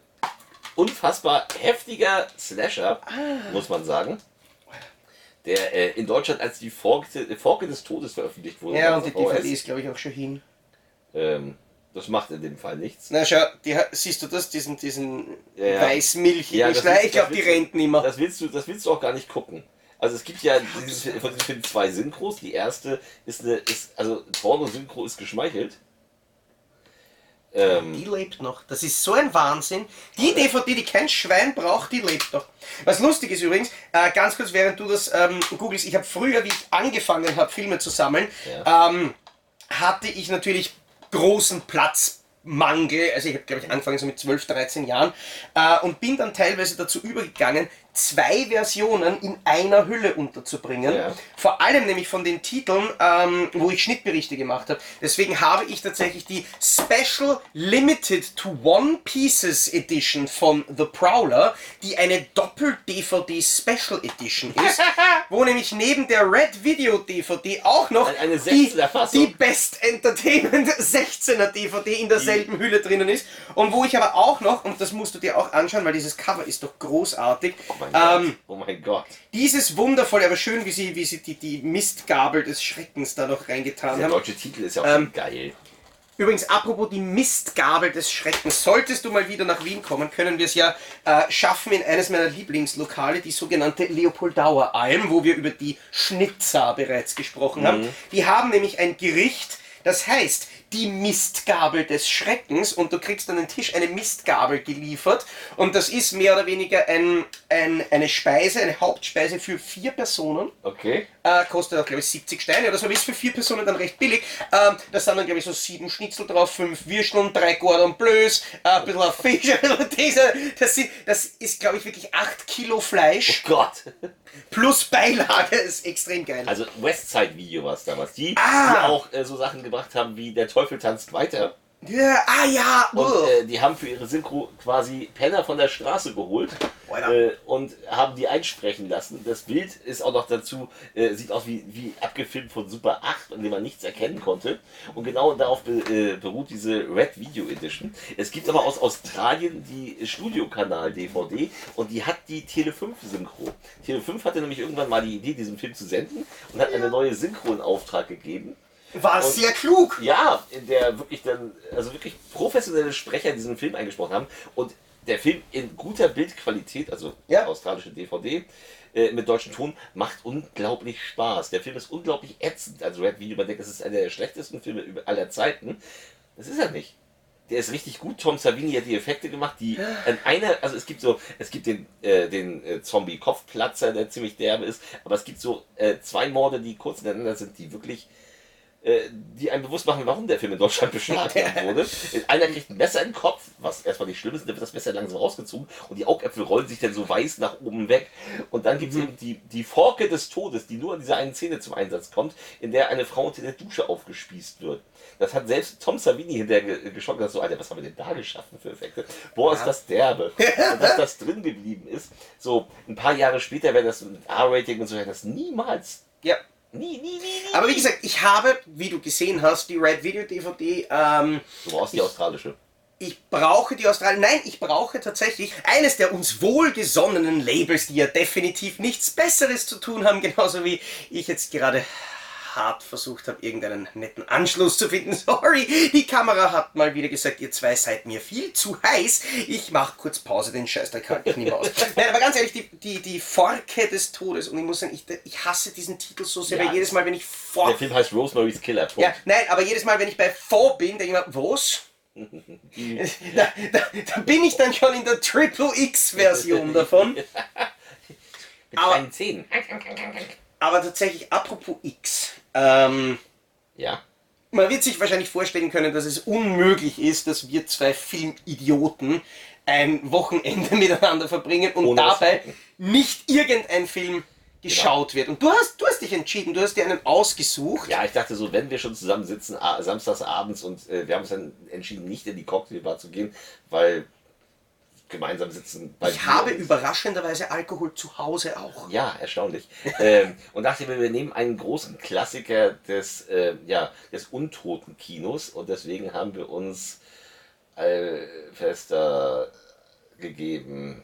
unfassbar heftiger Slasher, Ah. muss man sagen. Der äh, in Deutschland als die Forke, Forke des Todes veröffentlicht wurde. ja, und die. DVD ist, glaube ich, auch schon hin. Ähm, das macht in dem Fall nichts. Na schau, die, siehst du das, diesen, diesen Ja, ja. weißmilchigen Ja, willst- Ich glaube, die rennt immer. Das willst du, das willst du auch gar nicht gucken. Also es gibt ja dieses, von diesen Filmen zwei Synchros. Die erste ist eine, ist, also Porno-Synchro ist geschmeichelt. Ähm, Die lebt noch. Das ist so ein Wahnsinn. Die DVD, die kein Schwein braucht, die lebt noch. Was lustig ist übrigens, äh, ganz kurz, während du das ähm, googelst, ich habe früher, wie ich angefangen habe, Filme zu sammeln, ähm, hatte ich natürlich großen Platzmangel. Also ich habe, glaube ich, angefangen so mit 12, 13 Jahren äh, und bin dann teilweise dazu übergegangen, zwei Versionen in einer Hülle unterzubringen. Ja. Vor allem nämlich von den Titeln, ähm, wo ich Schnittberichte gemacht habe. Deswegen habe ich tatsächlich die Special Limited to One Pieces Edition von The Prowler, die eine Doppel-DVD Special Edition ist, [laughs] wo nämlich neben der Red Video DVD auch noch Eine die, 16er Fassung. die Best Entertainment [laughs] 16er DVD in derselben Hülle drinnen ist. Und wo ich aber auch noch, und das musst du dir auch anschauen, weil dieses Cover ist doch großartig, oh mein ähm, Gott. Oh mein Gott. dieses wundervolle, aber schön, wie sie, wie sie die, die Mistgabel des Schreckens da noch reingetan Der haben. deutsche Titel ist ja auch Ähm, schon geil. Übrigens, apropos die Mistgabel des Schreckens. Solltest du mal wieder nach Wien kommen, können wir es ja äh, schaffen in eines meiner Lieblingslokale, die sogenannte Leopoldauer Alm, wo wir über die Schnitzer bereits gesprochen haben. Die haben nämlich ein Gericht, das heißt die Mistgabel des Schreckens und du kriegst an den Tisch eine Mistgabel geliefert und das ist mehr oder weniger ein, ein, eine Speise, eine Hauptspeise für vier Personen. Okay. Äh, kostet auch, glaube ich, 70 Steine oder so, ist für vier Personen dann recht billig. Ähm, da sind dann, glaube ich, so sieben Schnitzel drauf, fünf Würsteln, drei Gordon Bleus, äh, ein bisschen auf [laughs] Fisch, ein bisschen diese. Das, sind, das ist, glaube ich, wirklich acht Kilo Fleisch Gott. [laughs] plus Beilage. Das ist extrem geil. Also Westside Video war es damals. Die, Ah. die auch äh, so Sachen gebracht haben wie Der Teufel tanzt weiter. ja, ah ja, Und äh, die haben für ihre Synchro quasi Penner von der Straße geholt äh, und haben die einsprechen lassen. Das Bild ist auch noch dazu, äh, sieht aus wie, wie abgefilmt von Super 8, in dem man nichts erkennen konnte. Und genau darauf be, äh, beruht diese Red Video Edition. Es gibt aber aus Australien die Studiokanal-DVD und die hat die Tele5 Synchro. Tele5 hatte nämlich irgendwann mal die Idee, diesen Film zu senden und hat eine neue Synchro in Auftrag gegeben. War und- sehr klug. Ja, in der wirklich dann, also wirklich professionelle Sprecher diesen Film eingesprochen haben und der Film in guter Bildqualität, also Ja. australische DVD, äh, mit deutschem Ton, macht unglaublich Spaß. Der Film ist unglaublich ätzend. Also Red Video, man denkt, das ist einer der schlechtesten Filme aller Zeiten. Das ist er nicht. Der ist richtig gut. Tom Savini hat die Effekte gemacht, die an einer, also es gibt so, es gibt den, äh, den äh, Zombie-Kopfplatzer, der ziemlich derbe ist, aber es gibt so äh, zwei Morde, die kurz ineinander sind, die wirklich die einem bewusst machen, warum der Film in Deutschland [laughs] beschlagnahmt wurde. Einer kriegt ein Messer in den Kopf, was erstmal nicht schlimm ist, und dann wird das Messer langsam rausgezogen und die Augäpfel rollen sich dann so weiß nach oben weg. Und dann gibt es eben die, die Forke des Todes, die nur in dieser einen Szene zum Einsatz kommt, in der eine Frau unter der Dusche aufgespießt wird. Das hat selbst Tom Savini hinterher ge- geschockt, dass so, Alter, was haben wir denn da geschaffen für Effekte? Boah, ist das derbe. [laughs] Und dass das drin geblieben ist, so ein paar Jahre später wäre das mit R-Rating und so, hätte das niemals, Ja. Nie, nie, nie, nie. Aber wie gesagt, ich habe, wie du gesehen hast, die Red Video DVD. Ähm, Du brauchst die australische. ich brauche die Australien. Nein, ich brauche tatsächlich eines der uns wohlgesonnenen Labels, die ja definitiv nichts Besseres zu tun haben, [laughs] genauso wie ich jetzt gerade hart versucht habe, irgendeinen netten Anschluss zu finden. [laughs] Sorry, die Kamera hat mal wieder gesagt, ihr zwei seid mir viel zu heiß. Ich mache kurz Pause, den Scheißdreck halte ich nicht mehr aus. [laughs] Nein, aber ganz ehrlich, die, die, die Forke des Todes. Und ich muss sagen, ich, ich hasse diesen Titel so sehr, Ja. weil jedes Mal, wenn ich Der vor... Film heißt Rosemary's Killer. Punkt. Ja, nein, aber jedes Mal, wenn ich bei vor bin, denke ich mir, was? [laughs] da, da, da bin ich dann schon in der Triple X-Version davon. Mit Aber- kleinen Zähnen. Aber tatsächlich, apropos X, ähm, Ja. man wird sich wahrscheinlich vorstellen können, dass es unmöglich ist, dass wir zwei Filmidioten ein Wochenende [laughs] miteinander verbringen und Ohne dabei gucken. nicht irgendein Film geschaut wird. Und du hast, du hast dich entschieden, du hast dir einen ausgesucht. Ja, ich dachte so, wenn wir schon zusammen sitzen, samstags abends und äh, wir haben uns dann entschieden, nicht in die Cocktailbar zu gehen, weil gemeinsam sitzen bei Ich habe überraschenderweise Alkohol zu Hause auch. Ja, erstaunlich. [laughs] ähm, und dachte mir, wir nehmen einen großen Klassiker des, äh, ja, des untoten Kinos und deswegen haben wir uns Fester gegeben.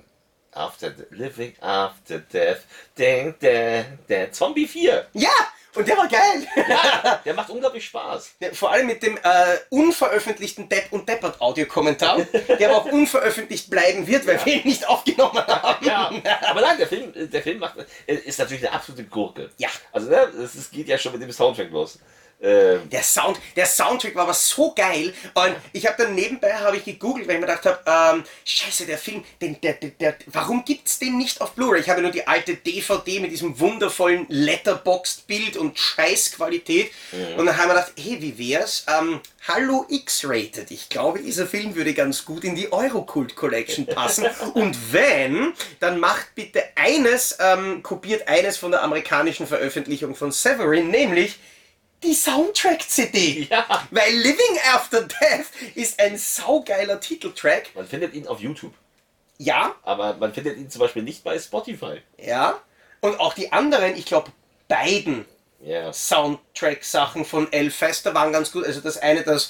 After the, Living After Death. Ding, ding, ding. Zombie 4. Ja, und der war geil. Ja, [laughs] der macht unglaublich Spaß. Ja, Vor allem mit dem äh, unveröffentlichten Depp und Deppert Audiokommentar, [laughs] der aber auch unveröffentlicht bleiben wird, weil wir ihn nicht aufgenommen haben. Ja, aber nein, der Film, der Film macht, äh, ist natürlich eine absolute Gurke. Ja. Also, ne, es geht ja schon mit dem Soundtrack los. Ähm, Der, Sound, der Soundtrack war aber so geil und ich habe dann nebenbei habe ich gegoogelt, weil ich mir gedacht habe, ähm, scheiße, der Film, den, der, der, der, warum gibt's den nicht auf Blu-ray? Ich habe nur die alte DVD mit diesem wundervollen Letterboxd-Bild und Scheißqualität und dann haben wir gedacht, hey, wie wär's? Ähm, Hallo X-Rated. Ich glaube, dieser Film würde ganz gut in die Eurocult Collection passen. [laughs] Und wenn, dann macht bitte eines, ähm, kopiert eines von der amerikanischen Veröffentlichung von Severin, nämlich die Soundtrack-CD. Ja. Weil Living After Death ist ein saugeiler Titeltrack. man findet ihn auf YouTube. Ja, Aber man findet ihn zum Beispiel nicht bei Spotify. ja. Und auch die anderen, ich glaube, beiden Ja. Soundtrack-Sachen von El Fester waren ganz gut. Also das eine, das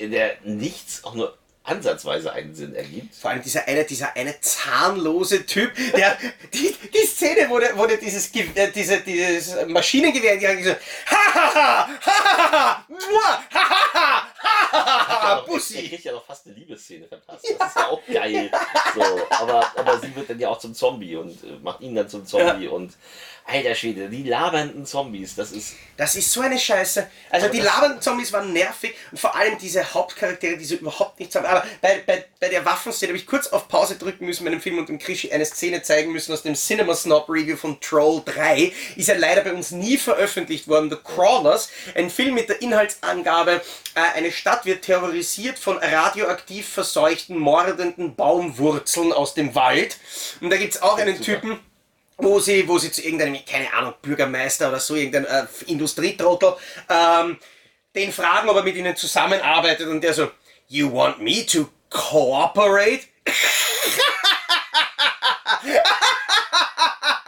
in der nichts auch nur ansatzweise einen Sinn ergibt. vor allem dieser eine, dieser eine zahnlose Typ, der die, die Szene, wo der, wo der dieses, äh, diese, dieses Maschinengewehr in die Hand gesagt ha ha ha ha ha ha mua, ha ha ha ha ha Ja, aber Er Bussi. kriegt ja noch fast eine Liebesszene verpasst. Das ist ja auch geil. So, aber, aber sie wird dann ja auch zum Zombie und äh, macht ihn dann zum Zombie und alter Schwede, die labernden Zombies, das ist Das ist so eine Scheiße. Also die labernden Zombies waren nervig und vor allem diese Hauptcharaktere, die so überhaupt nichts haben. Aber bei, bei, bei der Waffenszene habe ich kurz auf Pause drücken müssen bei dem Film und dem Krischi eine Szene zeigen müssen aus dem Cinema Snob Review von Troll 3. Ist ja leider bei uns nie veröffentlicht worden. The Crawlers, ein Film mit der Inhaltsangabe, eine Stadt wird terrorisiert von radioaktiv verseuchten, mordenden Baumwurzeln aus dem Wald. Und da gibt es auch einen super. Typen, wo sie, wo sie zu irgendeinem, keine Ahnung, Bürgermeister oder so, irgendein äh, Industrietrottel, ähm, den fragen, ob er mit ihnen zusammenarbeitet und der so, You want me to cooperate? [laughs] [laughs]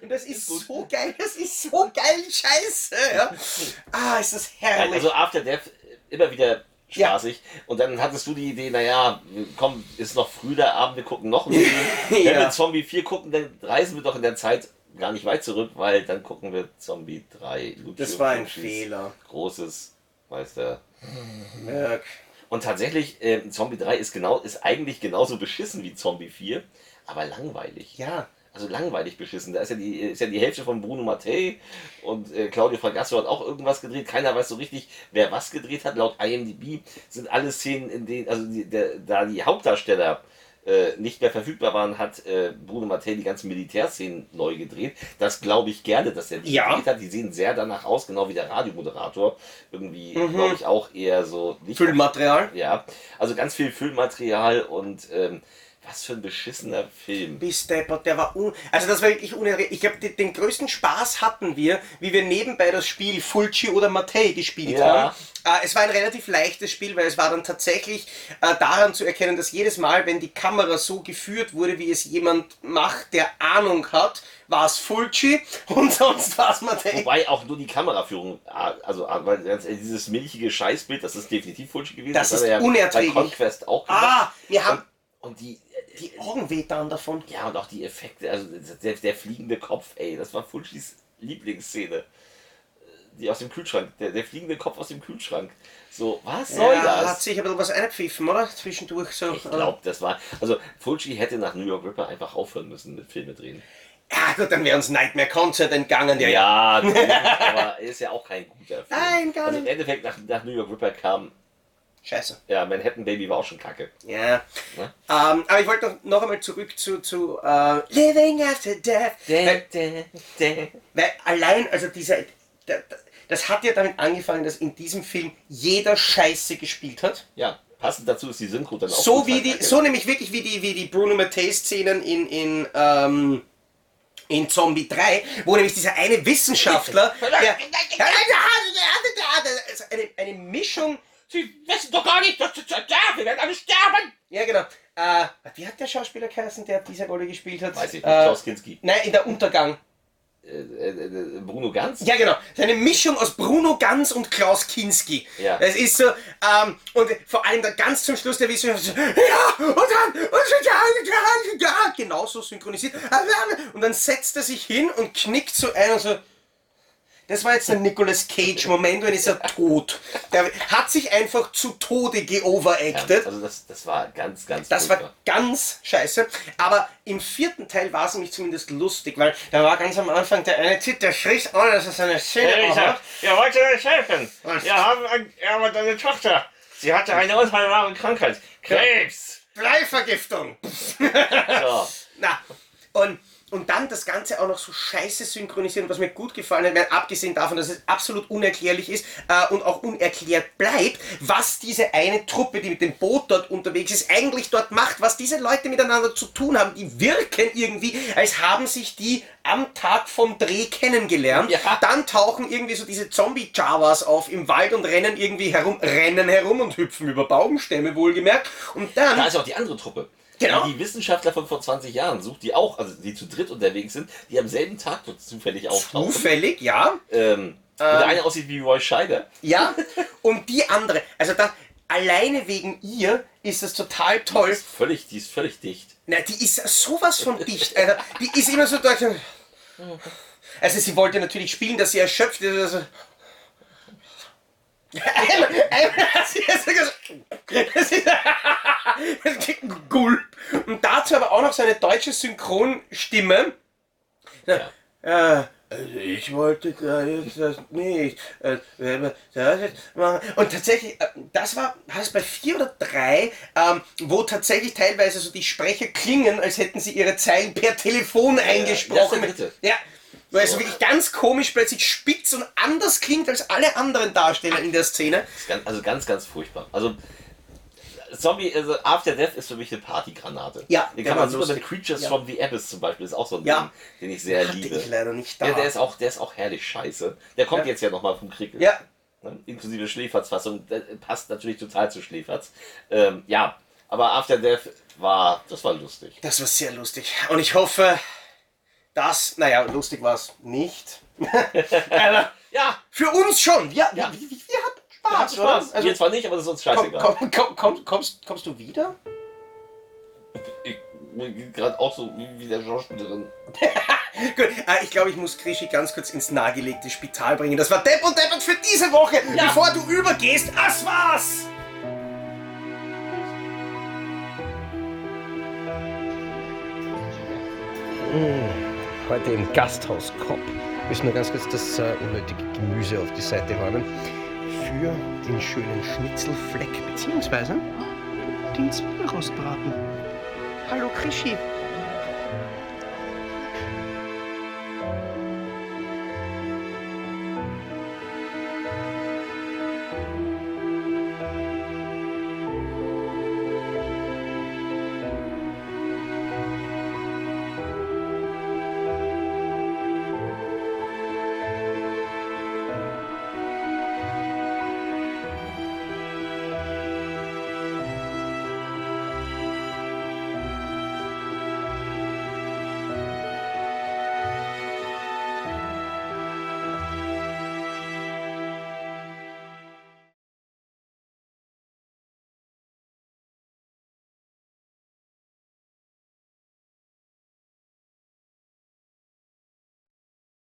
Und das ist so geil, das ist so geil, scheiße. Ja. Ah, ist das herrlich. Also After Death äh, immer wieder spaßig. Und dann hattest du die Idee, naja, komm, ist noch früh der Abend, wir gucken noch einen Film. [laughs] Wenn Ja. wir Zombie 4 gucken, dann reisen wir doch in der Zeit gar nicht weit zurück, weil dann gucken wir Zombie 3. Lucio das war ein Fehler. Großes Meister. Merk. Und tatsächlich, äh, Zombie 3 ist genau, ist eigentlich genauso beschissen wie Zombie 4, aber langweilig. Ja. Also langweilig beschissen. Da ist ja die, ist ja die Hälfte von Bruno Mattei und äh, Claudio Fragasso hat auch irgendwas gedreht. Keiner weiß so richtig, wer was gedreht hat. Laut IMDb sind alle Szenen, in denen, also die, der, da die Hauptdarsteller äh, nicht mehr verfügbar waren, hat äh, Bruno Mattei die ganzen Militärszenen neu gedreht. Das glaube ich gerne, dass er die Ja. gedreht hat. Die sehen sehr danach aus, genau wie der Radiomoderator. Irgendwie, Mhm. glaube ich, auch eher so nicht Füllmaterial. ja, also ganz viel Füllmaterial und ähm, was für ein beschissener Film. Bis deppert, der war un Also das war wirklich unerregend. Ich glaube, den, größten Spaß hatten wir, wie wir nebenbei das Spiel Fulci oder Mattei gespielt Ja. haben. Äh, es war ein relativ leichtes Spiel, weil es war dann tatsächlich äh, daran zu erkennen, dass jedes Mal, wenn die Kamera so geführt wurde, wie es jemand macht, der Ahnung hat, war es Fulci [laughs] und sonst war es Mattei. Wobei auch nur die Kameraführung, ah, also ah, weil ehrlich, dieses milchige Scheißbild, das ist definitiv Fulci gewesen. Das hat ist er unerträglich. Bei Conquest auch gemacht. Ah, wir haben und die, die Augen wehtan davon. ja, und auch die Effekte, also der, der fliegende Kopf, ey, das war Fulcis Lieblingsszene. Die aus dem Kühlschrank, der, der fliegende Kopf aus dem Kühlschrank. So, was soll ja, das? hat sich ein bisschen was eingepfiffen, oder? Zwischendurch so. Ich glaube, das war. Also, Fulci hätte nach New York Ripper einfach aufhören müssen mit Filme drehen. Ja gut, dann wäre uns Nightmare Concert entgangen, der Ja, natürlich, [laughs] aber er ist ja auch kein guter Film. Nein, gar also nicht. Im Endeffekt nach, nach New York Ripper kam, Scheiße. ja, Manhattan Baby war auch schon kacke. Ja. Ne? Ähm, aber ich wollte noch, noch einmal zurück zu, zu äh, Living After Death. Weil, weil allein, also dieser, das hat ja damit angefangen, dass in diesem Film jeder Scheiße gespielt hat. Ja, passend dazu ist die Synchro dann auch So wie die, kacke. so nämlich wirklich wie die, wie die Bruno Mattei-Szenen in, in, ähm, in Zombie 3, wo nämlich dieser eine Wissenschaftler, der, also eine, eine Mischung Sie wissen doch gar nicht, dass wir werden alle sterben! Ja, genau. Äh, wie hat der Schauspieler geheißen, der diese Rolle gespielt hat? Weiß ich nicht, Äh, Klaus Kinski. Nein, in der Untergang. Äh, äh, äh, Bruno Ganz? Ja, genau. Seine Mischung aus Bruno Ganz und Klaus Kinski. Ja. Es ist so, ähm, und vor allem dann ganz zum Schluss der Wissenschaftler so, ja, und dann, und dann, ja, ja, genauso synchronisiert. Und dann setzt er sich hin und knickt so ein und so, das war jetzt ein Nicolas Cage-Moment und ist er tot. Der hat sich einfach zu Tode Ja, geoveracted. also das, das war ganz, ganz Das furchtbar. war ganz scheiße. Aber im vierten Teil war es nämlich zumindest lustig, weil da war ganz am Anfang der eine Typ, der schrie ohne dass er seine Szene hat. ihr wollt mir nicht helfen. Was? Wir haben ein, aber deine Tochter. Sie hatte eine unheilbare Krankheit. Krebs. Bleivergiftung. So. [laughs] Na, und und dann das Ganze auch noch so scheiße synchronisieren, was mir gut gefallen hat, meine, abgesehen davon, dass es absolut unerklärlich ist äh, und auch unerklärt bleibt, was diese eine Truppe, die mit dem Boot dort unterwegs ist, eigentlich dort macht, was diese Leute miteinander zu tun haben. Die wirken irgendwie, als haben sich die am Tag vom Dreh kennengelernt. Ja. Dann tauchen irgendwie so diese Zombie-Javas auf im Wald und rennen irgendwie herum, rennen herum und hüpfen über Baumstämme, wohlgemerkt. Und dann... Da ist auch die andere Truppe. Genau. Die, die Wissenschaftler von vor 20 Jahren sucht, die auch, also die zu dritt unterwegs sind, die am selben Tag zufällig auftauchen. Zufällig, ja. Ähm, und der eine aussieht wie Roy Scheider. Ja, [laughs] und die andere, also da, alleine wegen ihr ist es total Die toll. ist völlig, die ist völlig dicht. Na, die ist sowas von dicht. Also, die ist immer so da. Also sie wollte natürlich spielen, dass sie erschöpft ist. Also, einmal, einmal hat sie jetzt gesagt, das ist, das kriegt einen Gulp. Und dazu aber auch noch so eine deutsche Synchronstimme. Ja. Ja, also ich wollte das nicht. äh, das jetzt. Und tatsächlich, äh, das war, war bei vier oder drei, ähm, wo tatsächlich teilweise so die Sprecher klingen, als hätten sie ihre Zeilen per Telefon eingesprochen. das ist. Ja. Weil es So. wirklich ganz komisch plötzlich spitz und anders klingt als alle anderen Darsteller in der Szene. Ganz, also ganz, ganz furchtbar. Also Zombie, also After Death ist für mich eine Partygranate. Ja, den kann man super mit lustig. Creatures Ja. from the Abyss zum Beispiel, ist auch so ein Ja. Ding, den ich sehr Hatte liebe. ich leider nicht da. Ja, der ist auch, der ist auch herrlich scheiße. Der kommt Ja. jetzt ja nochmal vom Krieg. Ja, Ne? Inklusive Schläferz-Fassung. Der passt natürlich total zu Schläferz. Ähm, ja, aber After Death war, das war lustig. das war sehr lustig. Und ich hoffe, dass, naja, lustig war es nicht. [laughs] Ja, Für uns schon. Ja, Ja. Wir, wir, wir hatten wir Spaß, hatten Spaß. Also, Wir zwar nicht, aber das ist uns komm, scheißegal. komm, komm, komm, kommst, kommst du wieder? Ich bin gerade auch so wie, wie der Schauspielerin. [laughs] Gut, äh, ich glaube, ich muss Krischi ganz kurz ins nahegelegte Spital bringen. Das war Depp und Deppert für diese Woche. Bevor du übergehst, das war's. Heute im Gasthaus Kopp müssen wir ganz kurz das äh, unnötige Gemüse auf die Seite räumen. Für den schönen Schnitzelfleck, beziehungsweise den Zwiebelrostbraten. Hallo Krischi.